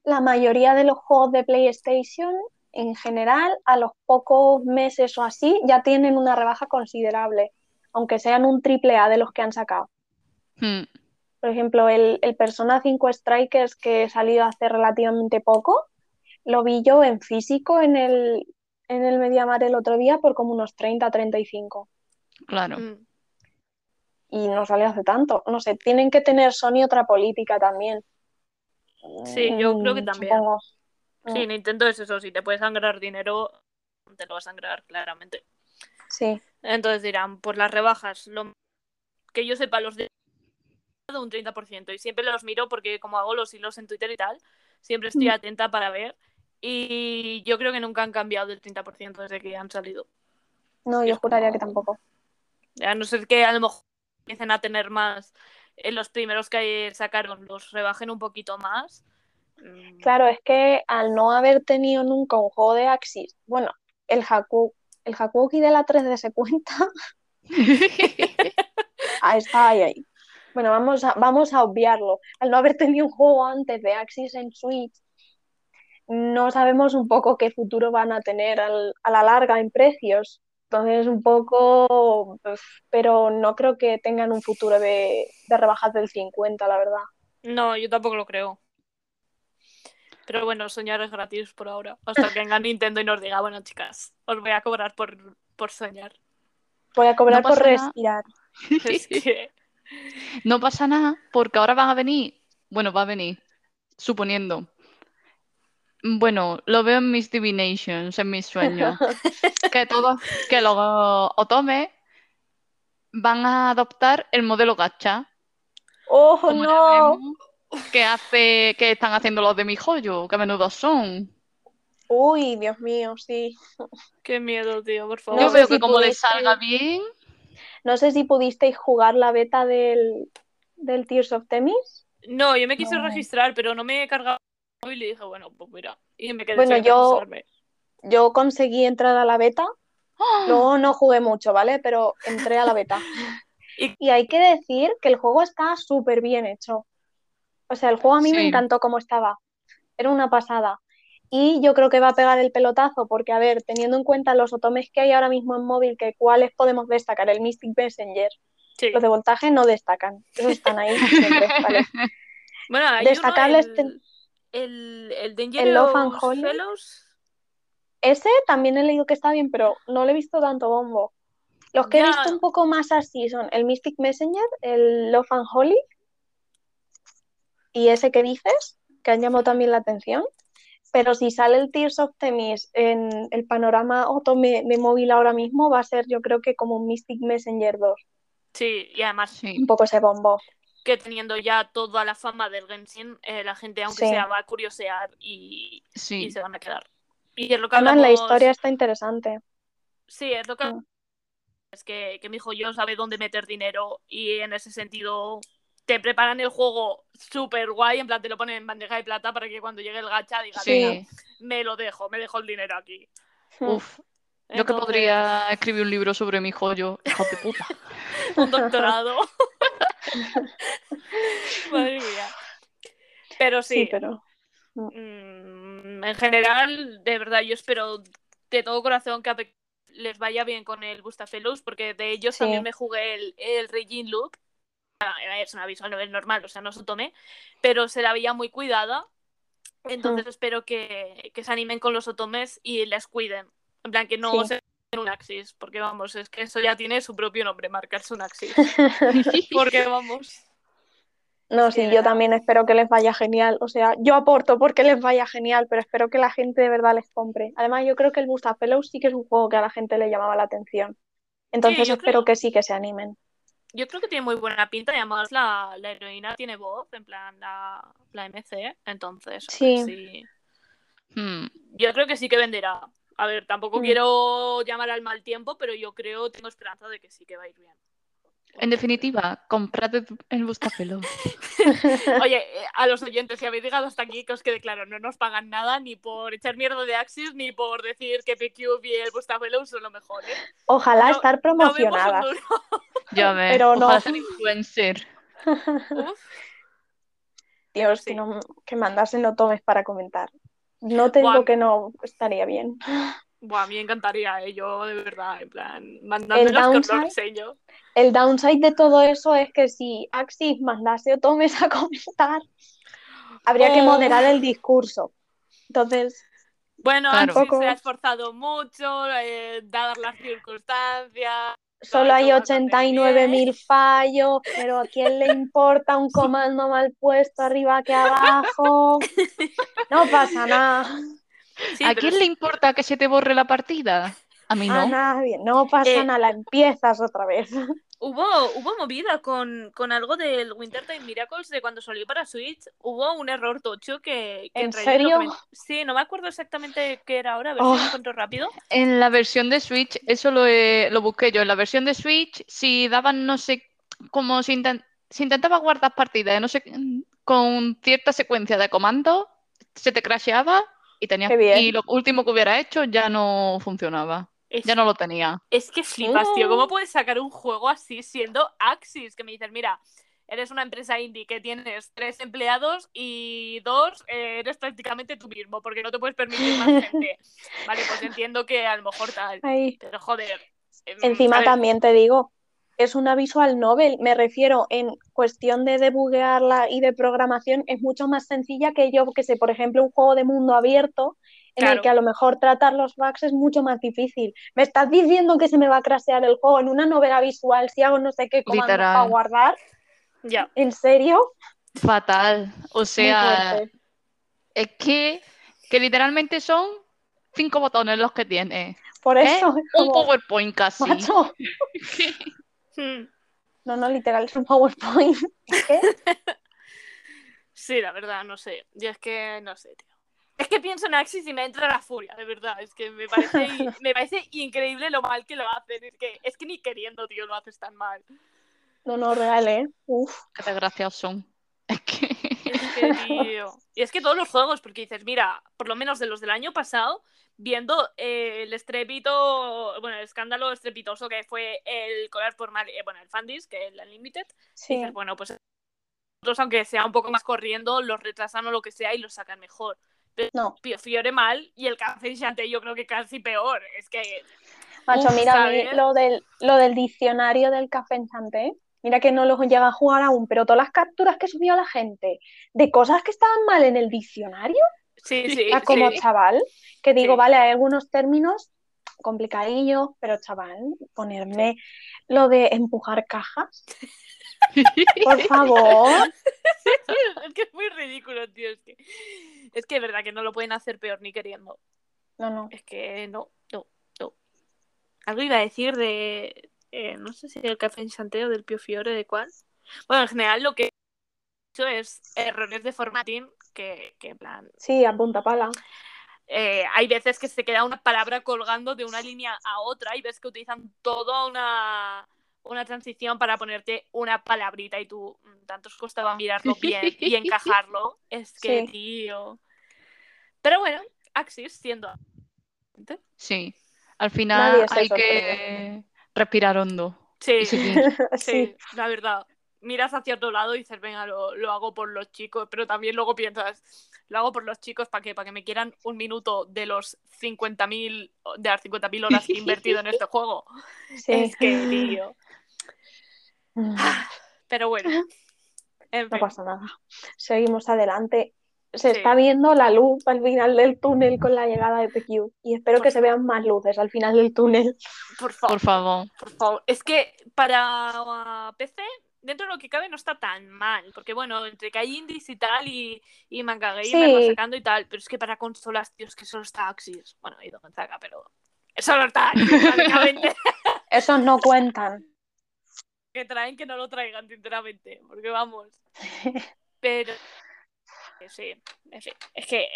la mayoría de los juegos de PlayStation, en general, a los pocos meses o así, ya tienen una rebaja considerable, aunque sean un triple A de los que han sacado. Hmm. Por ejemplo, el, el Persona 5 Strikers que salió hace relativamente poco, lo vi yo en físico en el, en el MediaMarkt el otro día por como unos 30-35. Claro. Mm. y no salió hace tanto. No sé, tienen que tener Sony otra política también. Sí, yo creo que también. supongo. Sí, Nintendo es eso, si te puedes sangrar dinero, te lo vas a sangrar claramente. Sí, Entonces dirán, pues las rebajas, lo que yo sepa, los de un 30%. Y siempre los miro porque como hago los hilos en Twitter y tal, siempre estoy Mm. atenta para ver. Y yo creo que nunca han cambiado el 30% desde que han salido. no, yo juraría que tampoco. A no ser que a lo mejor empiecen a tener más, en los primeros que sacaron los rebajen un poquito más. Mm, Claro, es que al no haber tenido nunca un juego de Axis, bueno, el Haku, el Hakuoki de la 3DS cuenta, <laughs> ah, está ahí, ahí. Bueno, vamos a, vamos a obviarlo. Al no haber tenido un juego antes de Axis en Switch, no sabemos un poco qué futuro van a tener al- a la larga en precios. Entonces, un poco, pues, pero no creo que tengan un futuro de, de rebajas del 50, la verdad. No, yo tampoco lo creo. Pero bueno, soñar es gratis por ahora. Hasta que venga <laughs> Nintendo y nos diga, bueno, chicas, os voy a cobrar por, por soñar. Voy a cobrar No por respirar. <laughs> Es que. No pasa nada, porque ahora van a venir, bueno, va a venir, suponiendo. Bueno, lo veo en mis divinations, en mis sueños, <laughs> que todos, que los otome van a adoptar el modelo gacha, ¡Oh, como no! Que hace, que están haciendo los de mi joyo, que a menudo son. Uy, Dios mío, sí. Qué miedo, tío, por favor. Yo No veo si que como les pudiste- salga bien, No sé si pudisteis jugar la beta del, del Tears of Temis. No, yo me quise No. registrar, pero no me he cargado el móvil y dije, bueno, pues mira. Y me quedé Bueno, sin yo-. Yo conseguí entrar a la beta. ¡ah! Luego no jugué mucho, ¿vale? Pero entré a la beta. <laughs> Y- Y hay que decir que el juego está súper bien hecho. O sea, el juego a mí me encantó cómo estaba. Era una pasada. Y yo creo que va a pegar el pelotazo, porque, a ver, teniendo en cuenta los otomes que hay ahora mismo en móvil, que cuáles podemos destacar, el Mystic Messenger, Sí. los de voltaje no destacan. Esos están ahí siempre, <laughs> ¿vale? Bueno, hay uno, destacables el, ten- el, el El Love and Holy. Fellows. Ese también he leído que está bien, pero no le he visto tanto bombo. Los que he visto un poco más así son el Mystic Messenger, el Love and Holy y ese que dices, que han llamado también la atención. Pero si sale el Tears of Themis en el panorama otome de móvil ahora mismo, va a ser yo creo que como un Mystic Messenger 2, Sí, y además sí. un poco ese bombo. que teniendo ya toda la fama del Genshin, eh, la gente, aunque Sí. sea, va a curiosear y, y Sí. se van a quedar. Y es lo que Además, la historia está interesante. Sí, es lo que Mm. es que, que mi hijo yo sabe dónde meter dinero y en ese sentido te preparan el juego súper guay, en plan te lo ponen en bandeja de plata para que cuando llegue el gacha diga, Sí. "Venga, me lo dejo, me dejo el dinero aquí. Uf, yo que podría escribir un libro sobre mi joyo, hijo de puta. <laughs> un doctorado. <laughs> Madre mía. Pero sí, Sí, pero mm, en general, de verdad, yo espero de todo corazón que a les vaya bien con el Bustafellows, porque de ellos Sí. también me jugué el, el Regine Loop. Es una visual novel normal, o sea, no se tome, pero se la veía muy cuidada. Entonces espero que, que se animen con los otomes y les cuiden. En plan, que no Sí. se un Axis, porque vamos, es que eso ya tiene su propio nombre, marcarse un Axis. <laughs> Porque vamos. No, Sí, sí, yo también espero que les vaya genial. O sea, yo aporto porque les vaya genial, pero espero que la gente de verdad les compre. Además, yo creo que el Bustafellows sí que es un juego que a la gente le llamaba la atención. Entonces espero creo- que sí que se animen. Yo creo que tiene muy buena pinta y además la, la heroína tiene voz, en plan la, la MC, entonces Sí. sí. Hmm. Yo creo que sí que venderá. A ver, tampoco Mm. quiero llamar al mal tiempo, pero yo creo, tengo esperanza de que sí que va a ir bien. En definitiva, comprad el Bustafelo. <laughs> Oye, eh, a los oyentes, si habéis llegado hasta aquí, que os quede claro, no nos pagan nada ni por echar mierda de Axis, ni por decir que PQ y el Bustafellow son lo mejor, ¿eh? Ojalá No- estar No promocionadas. duro. <laughs> Ya ves, Pero no. ojalá ser influencer. <laughs> Uf. Dios, Sí. que, no, que mandasen no tomes para comentar. No te Buah. digo que no estaría bien. Buah, a mí me encantaría, ¿eh? Yo, de verdad, en plan, mandándolos con downside- los diseños. El downside de todo eso es que si Axis mandase otomes <laughs> a comentar, habría que Oh. moderar el discurso. Entonces, Bueno. Axis se ha esforzado mucho, eh, dadas las circunstancias. solo hay eso bastante 89.000 fallos, pero ¿a quién le importa un <laughs> comando mal puesto arriba que abajo? No pasa nada. Sí, ¿A quién es- le importa que se te borre la partida? A mí A no. nadie, no pasa Eh, nada, la empiezas otra vez. <laughs> Hubo, hubo movida con, con algo del Wintertime Miracles de cuando salió para Switch. Hubo un error tocho que, que ¿En lo serio? Sí, no me acuerdo exactamente qué era ahora, a ver si Oh. lo encuentro rápido. En la versión de Switch, eso lo, lo busqué yo. En la versión de Switch, si daban, no sé, como si, inten- si intentaba guardar partidas, no sé, con cierta secuencia de comandos, se te crasheaba y bien. y lo último que hubiera hecho ya no funcionaba. Es, Ya no lo tenía. es que flipas, tío. Oh. ¿Cómo puedes sacar un juego así siendo Axis? Que me dices, mira, eres una empresa indie que tienes tres empleados y dos, eh, eres prácticamente tú mismo, porque no te puedes permitir más <laughs> gente. Vale, pues entiendo que a lo mejor tal. Ay. Pero joder. em, Encima ¿sabes? también te digo, es una visual novel, me refiero en cuestión de debuguearla y de programación, es mucho más sencilla que yo, que sé, por ejemplo, un juego de mundo abierto en el que a lo mejor tratar los bugs es mucho más difícil. ¿Me estás diciendo que se me va a crasear el juego en una novela visual si hago no sé qué comando Literal. para guardar? Ya. ¿En serio? Fatal. O sea, es que, que literalmente son cinco botones los que tiene. Por ¿eh? eso es Un PowerPoint casi. <laughs> Hmm. no, no, literal, es un PowerPoint. ¿Qué? <laughs> Sí, la verdad, no sé. Yo es que no sé, tío. Es que pienso en Axis y me entra la furia, de verdad. Es que me parece, <laughs> me parece increíble lo mal que lo hacen. Es que, es que ni queriendo, tío, lo haces tan mal. No, no, real, ¿eh? Uf. Qué desgraciados son. <laughs> Es que... <laughs> Tío. Y es que todos los juegos, porque dices, mira, por lo menos de los del año pasado, viendo eh, el estrepito, bueno, el escándalo estrepitoso que fue el colar por mal, eh, bueno, el Fandis, que es el Unlimited, Sí. dices, bueno, pues nosotros, aunque sea un poco más corriendo, los retrasan o lo que sea y los sacan mejor. No. Pio Fiore mal y el Café Chante yo creo que casi peor. Es que Macho, mira, a mí lo del, lo del diccionario del café enchanté, mira que no lo llega a jugar aún, pero todas las capturas que subió la gente de cosas que estaban mal en el diccionario, sí, sí, era como sí. chaval, que digo, Sí. vale, hay algunos términos complicadillos, pero chaval, ponerme lo de empujar cajas, <laughs> por favor. <laughs> es que es muy ridículo, tío. Es que, es que es verdad que no lo pueden hacer peor ni queriendo. No, no. Es que no, no, no. Algo iba a decir de. Eh, no sé si del Café Chante o del Pio Fiore, de cuál. Bueno, en general lo que he hecho es errores de formatting que, que en plan. Sí, a punta pala. eh, hay veces que se queda una palabra colgando de una línea a otra y ves que utilizan toda una, una transición para ponerte una palabrita y tú mm, tanto os costaba mirarlo bien y encajarlo. <laughs> Es que, Sí. tío. Pero bueno, Axis siendo. Sí, al final hay sorprende. que respirar hondo <laughs> Sí, sí, la verdad. Miras hacia otro lado y dices, venga, lo, lo hago por los chicos, pero también luego piensas, lo hago por los chicos para qué, para que me quieran un minuto de los 50.000 de las 50.000 horas que he invertido en este <laughs> juego. Sí. Es que, tío. Pero bueno. En No pasa nada. Seguimos adelante. Se Sí. está viendo la luz al final del túnel con la llegada de PQ y espero Por que se vean más luces al final del túnel. Por favor, Por favor. por favor. Es que para uh, PC, dentro de lo que cabe, no está tan mal. Porque bueno, entre que hay indies y tal y, y manga gamer Sí. va sacando y tal. Pero es que para consolas, tío, es que solo está Axis. Bueno, y Don Gonzaga, pero. Solo está Axis, <laughs> básicamente. Esos no cuentan. que traen que no lo traigan, sinceramente. Porque vamos. Pero. <laughs> Sí, en fin. Es que.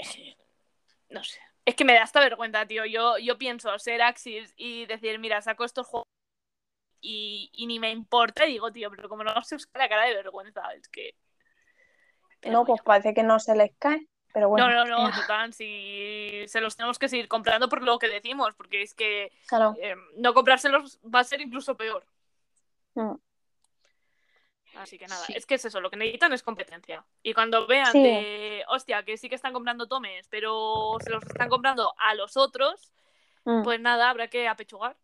No sé. Es que me da hasta vergüenza, tío. Yo, yo pienso ser Axis y decir, mira, saco estos juegos y, y ni me importa. Y digo, tío, pero como no se cae la cara de vergüenza, es que. Pero No, bueno. pues parece que no se les cae. Pero bueno, no, no, no, <laughs> total, si se los tenemos que seguir comprando por lo que decimos, porque es que claro. eh, no comprárselos va a ser incluso peor. Mm. Así que nada, Sí. es que es eso, lo que necesitan es competencia. Y cuando vean Sí. de, hostia, que sí que están comprando tomes, pero se los están comprando a los otros, Mm. pues nada, habrá que apechugar.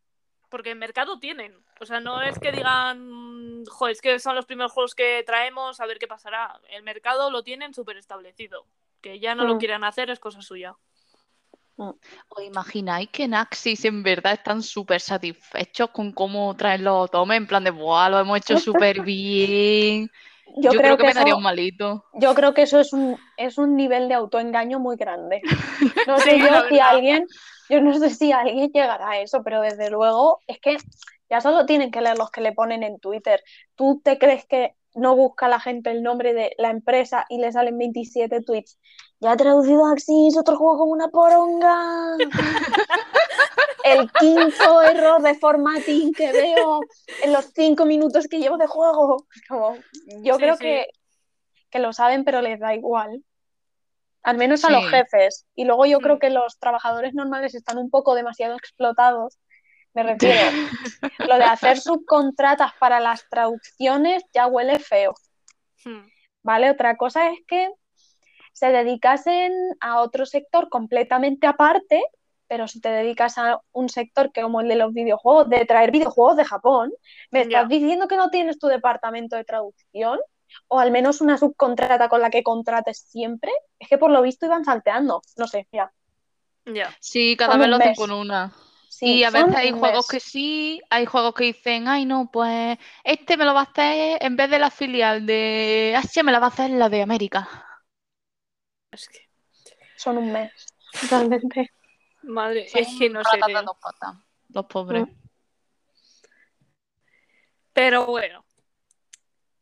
Porque el mercado tienen. O sea, no es que digan, joder, es que son los primeros juegos que traemos, a ver qué pasará. El mercado lo tienen súper establecido. Que ya no lo Mm. quieran hacer es cosa suya. ¿Os imagináis que en Axis en verdad están súper satisfechos con cómo traen los otomes? En plan de, ¡buah, lo hemos hecho súper <laughs> bien! Yo, creo, que, me daría un malito. Yo creo que eso es un, es un nivel de autoengaño muy grande. No <laughs> sé Sí, yo si alguien, yo no sé si alguien llegará a eso, pero desde luego es que ya solo tienen que leer los que le ponen en Twitter. ¿Tú te crees que no busca la gente el nombre de la empresa y le salen 27 tweets? Ya traducido a Axis otro juego como una poronga. El quinto error de formatting que veo en los cinco minutos que llevo de juego. Como, yo Sí, creo sí. que, que lo saben, pero les da igual. Al menos a los jefes. Y luego yo creo que los trabajadores normales están un poco demasiado explotados. Me refiero, <laughs> lo de hacer subcontratas para las traducciones ya huele feo. Hmm. ¿vale? Otra cosa es que se dedicasen a otro sector completamente aparte, pero si te dedicas a un sector que como el de los videojuegos, de traer videojuegos de Japón, ¿me estás diciendo que no tienes tu departamento de traducción? O al menos una subcontrata con la que contrates siempre. Es que por lo visto iban salteando. No sé. Ya. Sí, cada Son vez lo hacen con una. Sí, y a veces hay juegos mes. que sí, hay juegos que dicen, ay no, pues este me lo va a hacer en vez de la filial de Asia, me la va a hacer la de América. Es que, Son un mes. Totalmente. madre, Son es que no sé. dos patas, los pobres. Mm. Pero bueno.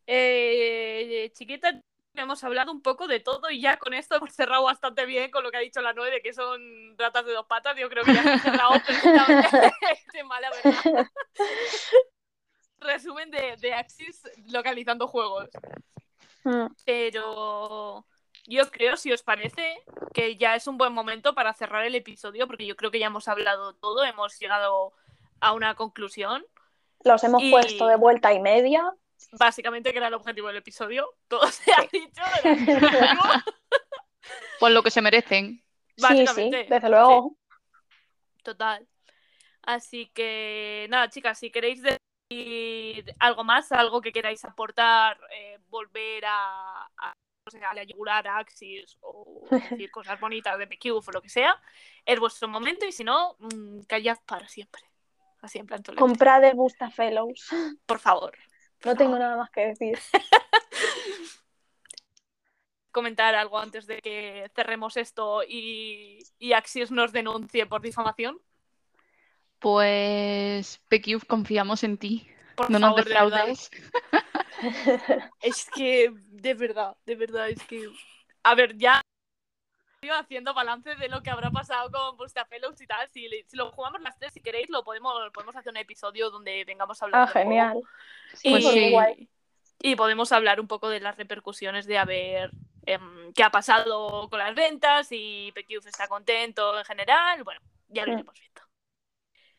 Eh, chiquita, hemos hablado un poco de todo y ya con esto hemos cerrado bastante bien con lo que ha dicho la 9 de que son ratas de dos patas. Yo creo que ya hemos cerrado <laughs> perfectamente <laughs> mala verdad. Resumen de, de Axis localizando juegos. Mm. Pero yo creo, si os parece, que ya es un buen momento para cerrar el episodio, porque yo creo que ya hemos hablado todo, hemos llegado a una conclusión. Los hemos Y- puesto de vuelta y media. Básicamente, que era el objetivo del episodio. <laughs> Todo se ha dicho. <laughs> Pues lo que se merecen. Sí, sí, Básicamente, desde luego. Total. Así que, nada, chicas, si queréis decir algo más, algo que queráis aportar, eh, volver a, a, no sé, a ayudar a Axis o <laughs> decir cosas bonitas de PQ o lo que sea, es vuestro momento y si no, mm, callad para siempre. Así en plan tolerante. Comprad el Busta Fellows. Por favor. No tengo nada más que decir. <laughs> Comentar algo antes de que cerremos esto y, y Axis nos denuncie por difamación. Pues, PQ, confiamos en ti. Por No nos favor, de verdad. defraudes. <laughs> <laughs> Es que, de verdad, de verdad, es que. A ver, ya haciendo balance de lo que habrá pasado con Busta Fellows y tal. Si, lo jugamos las tres, si queréis, lo podemos, podemos hacer un episodio donde vengamos a hablar. Ah, genial. Y, Pues guay. y podemos hablar un poco de las repercusiones de haber. em, qué ha pasado con las ventas y PQ está contento en general. Bueno, ya lo Mm. iremos viendo.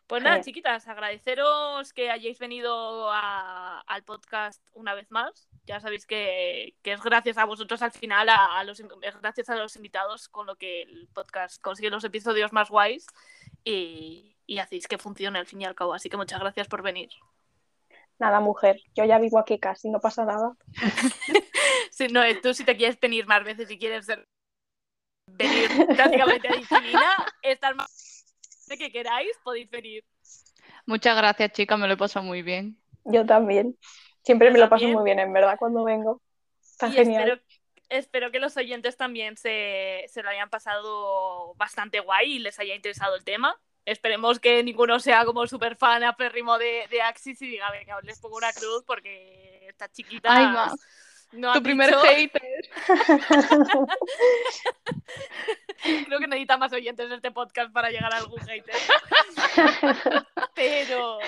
Pues nada, Genial. chiquitas, agradeceros que hayáis venido a- al podcast una vez más. Ya sabéis que, que es gracias a vosotros al final, a, a los, es gracias a los invitados con lo que el podcast consigue los episodios más guays y, y hacéis que funcione al fin y al cabo. Así que muchas gracias por venir. Nada, mujer. Yo ya vivo aquí casi, no pasa nada. <laughs> Si, no, tú si te quieres venir más veces y quieres ser- venir prácticamente a disciplina, estar más de que queráis, podéis venir. Muchas gracias, chicas, me lo he pasado muy bien. Yo también. Siempre Yo me lo paso también. muy bien, en verdad, cuando vengo. Está y genial. espero, espero que los oyentes también se, se lo hayan pasado bastante guay y les haya interesado el tema. Esperemos que ninguno sea como súper fan aférrimo de, de Axis y diga, venga, les pongo una cruz porque estas chiquitas Ay, ma, no Tu primer dicho- hater. <laughs> Creo que necesita más oyentes este podcast para llegar a algún hater. <laughs> Pero,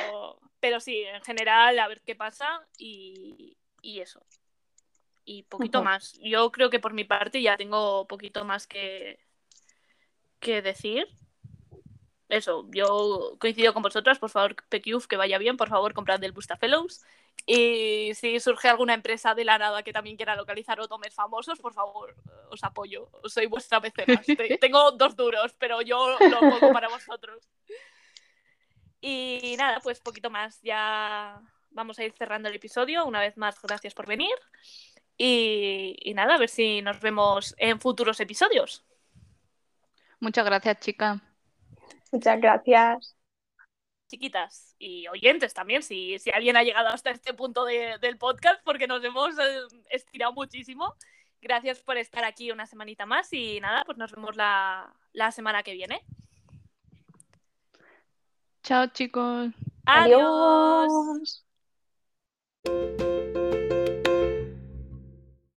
pero sí, en general, a ver qué pasa y, y eso. Y poquito más. Yo creo que por mi parte ya tengo poquito más que, que decir. Eso, yo coincido con vosotras, por favor, PQF, que vaya bien, por favor, comprad del Busta Fellows. Y si surge alguna empresa de la nada que también quiera localizar otomes famosos, por favor, os apoyo. Soy vuestra mecenas. Te- <laughs> Tengo dos duros, pero yo lo pongo para vosotros. Y nada, pues poquito más. Ya vamos a ir cerrando el episodio. Una vez más, gracias por venir. Y, y nada, a ver si nos vemos en futuros episodios. Muchas gracias, chica. Muchas gracias. Chiquitas y oyentes también, si, si alguien ha llegado hasta este punto de- del podcast, porque nos hemos eh, estirado muchísimo. Gracias por estar aquí una semanita más y nada, pues nos vemos la, la semana que viene. Chao, chicos. Adiós. Adiós.